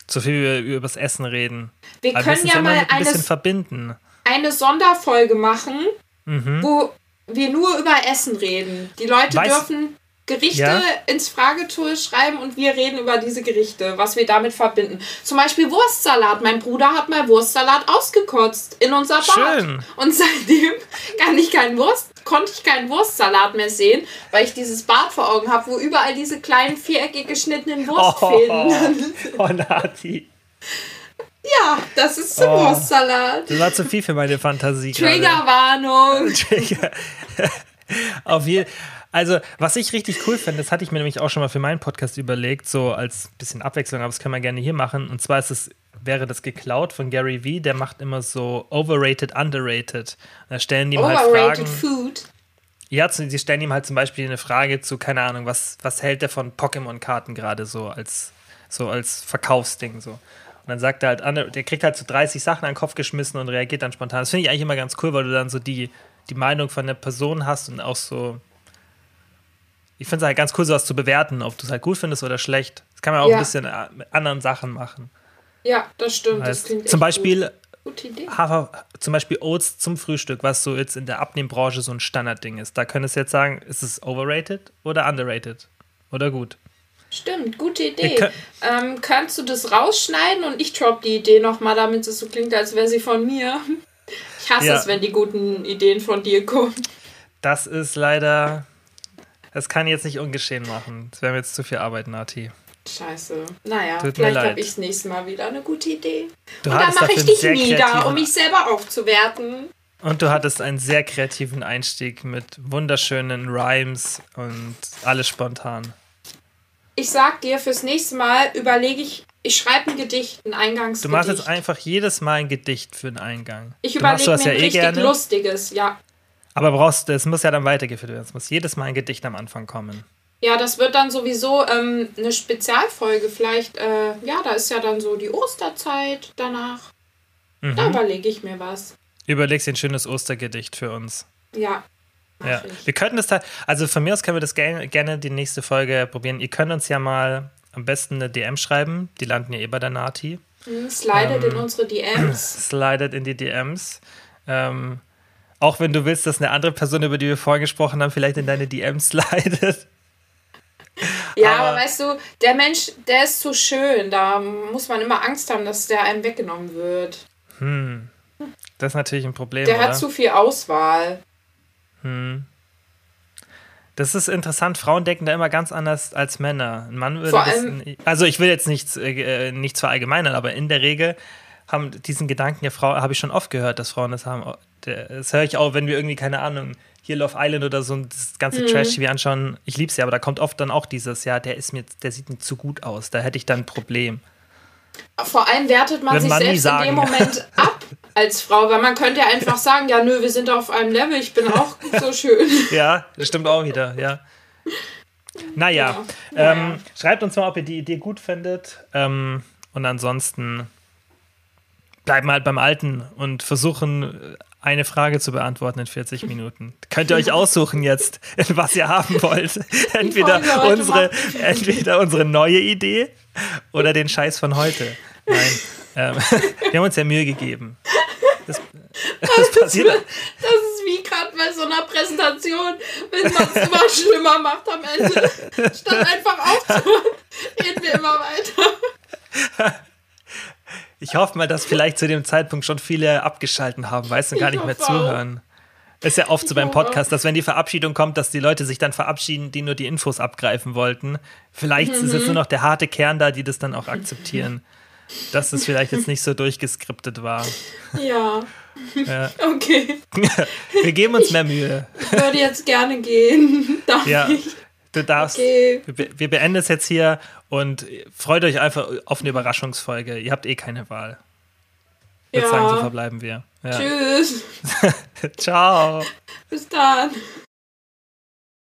Speaker 1: So viel wie wir über das Essen reden.
Speaker 2: Wir
Speaker 1: Aber
Speaker 2: können ja mal
Speaker 1: ein
Speaker 2: eine,
Speaker 1: bisschen verbinden.
Speaker 2: eine Sonderfolge machen,
Speaker 1: Mhm.
Speaker 2: wo wir nur über Essen reden. Die Leute
Speaker 1: Weiß-
Speaker 2: dürfen Gerichte
Speaker 1: Ja.
Speaker 2: ins Fragetool schreiben und wir reden über diese Gerichte, was wir damit verbinden. Zum Beispiel Wurstsalat. Mein Bruder hat mal Wurstsalat ausgekotzt in unser Bad.
Speaker 1: Schön.
Speaker 2: Und seitdem kann ich keinen Wurst, konnte ich keinen Wurstsalat mehr sehen, weil ich dieses Bad vor Augen habe, wo überall diese kleinen viereckig geschnittenen Wurstfäden.
Speaker 1: Oh, Nati.
Speaker 2: Ja, das ist zum
Speaker 1: Oh.
Speaker 2: Wurstsalat.
Speaker 1: Das war zu viel für meine Fantasie.
Speaker 2: Triggerwarnung. <laughs>
Speaker 1: Trigger. Auf jeden Also, was ich richtig cool finde, das hatte ich mir nämlich auch schon mal für meinen Podcast überlegt, so als bisschen Abwechslung, aber das können wir gerne hier machen. Und zwar ist es, wäre das geklaut von Gary Vee, der macht immer so overrated, underrated. Und da stellen die ihm halt
Speaker 2: Overrated
Speaker 1: Fragen.
Speaker 2: Food.
Speaker 1: Ja, sie stellen ihm halt zum Beispiel eine Frage zu, keine Ahnung, was, was hält er von Pokémon-Karten gerade so als, so als Verkaufsding so. Und dann sagt er halt, der kriegt halt so 30 Sachen an den Kopf geschmissen und reagiert dann spontan. Das finde ich eigentlich immer ganz cool, weil du dann so die, die Meinung von der Person hast und auch so. Ich finde es halt ganz cool, sowas zu bewerten, ob du es halt gut findest oder schlecht. Das kann man auch
Speaker 2: Ja.
Speaker 1: ein bisschen äh, mit anderen Sachen machen.
Speaker 2: Ja, das stimmt. das
Speaker 1: Heißt,
Speaker 2: klingt
Speaker 1: zum Beispiel. Hafer, zum Beispiel Oats zum Frühstück, was so jetzt in der Abnehmbranche so ein Standardding ist. Da könntest du jetzt sagen, ist es overrated oder underrated? Oder gut?
Speaker 2: Stimmt, gute Idee.
Speaker 1: könnt-
Speaker 2: Ähm, kannst du das rausschneiden und ich drop die Idee nochmal, damit es so klingt, als wäre sie von mir? Ich hasse
Speaker 1: Ja.
Speaker 2: es, wenn die guten Ideen von dir kommen.
Speaker 1: Das ist leider. Das kann ich jetzt nicht ungeschehen machen. Das wäre mir jetzt zu viel Arbeit, Nati.
Speaker 2: Scheiße. Naja,
Speaker 1: Tut
Speaker 2: vielleicht habe ich das nächste Mal wieder eine gute Idee.
Speaker 1: Du
Speaker 2: und dann mache ich
Speaker 1: einen
Speaker 2: dich nieder, um mich selber aufzuwerten.
Speaker 1: Und du hattest einen sehr kreativen Einstieg mit wunderschönen Rhymes und alles spontan.
Speaker 2: Ich sag dir, fürs nächste Mal überlege ich, ich schreibe ein Gedicht, ein Eingangsgedicht.
Speaker 1: Du machst jetzt einfach jedes Mal ein Gedicht für den Eingang.
Speaker 2: ich überlege mir
Speaker 1: ja
Speaker 2: ein
Speaker 1: eh
Speaker 2: richtig
Speaker 1: gerne.
Speaker 2: lustiges, ja.
Speaker 1: Aber brauchst du, es muss ja dann weitergeführt werden. Es muss jedes Mal ein Gedicht am Anfang kommen.
Speaker 2: Ja, das wird dann sowieso ähm, eine Spezialfolge. Vielleicht, äh, ja, da ist ja dann so die Osterzeit danach.
Speaker 1: Mhm.
Speaker 2: Da überlege ich mir was.
Speaker 1: Überlegst dir ein schönes Ostergedicht für uns.
Speaker 2: Ja.
Speaker 1: Ja,
Speaker 2: ich.
Speaker 1: wir könnten das da, also von mir aus können wir das gerne, gerne die nächste Folge probieren. Ihr könnt uns ja mal am besten eine DM schreiben. Die landen ja eh bei der Nati.
Speaker 2: Hm, Slidet
Speaker 1: Ähm.
Speaker 2: in unsere DMs. <clears throat>
Speaker 1: Slidet in die DMs. Ähm, auch wenn du willst, dass eine andere Person, über die wir vorhin gesprochen haben, vielleicht in deine DMs <laughs> slidet.
Speaker 2: Ja,
Speaker 1: aber-
Speaker 2: aber weißt du, der Mensch, der ist zu schön. Da muss man immer Angst haben, dass der einem weggenommen wird.
Speaker 1: Hm. Das ist natürlich ein Problem,
Speaker 2: Der
Speaker 1: oder?
Speaker 2: hat zu viel Auswahl.
Speaker 1: hm. Das ist interessant. Frauen denken da immer ganz anders als Männer. Ein Mann würde das,
Speaker 2: allem-
Speaker 1: also ich will jetzt nichts, äh, nichts verallgemeinern, aber in der Regel haben diesen Gedanken ja Frauen, habe ich schon oft gehört, dass Frauen das haben. Das höre ich auch, wenn wir irgendwie, keine Ahnung, hier Love Island oder so das
Speaker 2: Mhm.
Speaker 1: ganze Trash-TV anschauen. Ich liebe es ja, aber da kommt oft dann auch dieses, ja, der ist mir, der sieht mir zu gut aus. Da hätte ich dann ein Problem.
Speaker 2: Vor allem wertet man
Speaker 1: Wird
Speaker 2: sich
Speaker 1: man
Speaker 2: selbst in dem Moment <laughs> ab als Frau, weil man könnte ja einfach sagen, ja nö, wir sind auf einem Level, ich bin auch so schön. <laughs>
Speaker 1: Ja, das stimmt auch wieder, ja. Naja,
Speaker 2: Ja,
Speaker 1: ähm,
Speaker 2: naja.
Speaker 1: schreibt uns mal, ob ihr die Idee gut findet. Ähm, und ansonsten bleiben wir halt beim Alten und versuchen, eine Frage zu beantworten in 40 Minuten. Könnt ihr euch aussuchen jetzt, <laughs> was ihr haben wollt. Entweder unsere, entweder unsere neue Idee oder den Scheiß von heute. Nein, ähm, <laughs> wir haben uns ja Mühe gegeben. Das, das passiert.
Speaker 2: Das ist wie gerade bei so einer Präsentation, wenn man es immer schlimmer macht am Ende. Statt einfach aufzuhören, reden wir immer weiter. <laughs>
Speaker 1: Ich hoffe mal, dass vielleicht zu dem Zeitpunkt schon viele abgeschalten haben, weißt du, und gar
Speaker 2: Ich
Speaker 1: nicht mehr zuhören. Ist ja oft so beim Podcast, dass wenn die Verabschiedung kommt, dass die Leute sich dann verabschieden, die nur die Infos abgreifen wollten. Vielleicht ist
Speaker 2: Mhm.
Speaker 1: jetzt nur noch der harte Kern da, die das dann auch akzeptieren. Dass es vielleicht jetzt nicht so durchgeskriptet war.
Speaker 2: Ja,
Speaker 1: Ja. <laughs>
Speaker 2: okay. <laughs>
Speaker 1: Wir geben uns mehr Mühe.
Speaker 2: Ich würde jetzt gerne gehen. <laughs> Darf
Speaker 1: Ja,
Speaker 2: ich?
Speaker 1: du darfst.
Speaker 2: Okay.
Speaker 1: Wir beenden es jetzt hier und freut euch einfach auf eine Überraschungsfolge. Ihr habt eh keine Wahl. Ich würde sagen, so
Speaker 2: Ja.
Speaker 1: verbleiben wir. Ja.
Speaker 2: Tschüss. <laughs>
Speaker 1: Ciao.
Speaker 2: Bis dann.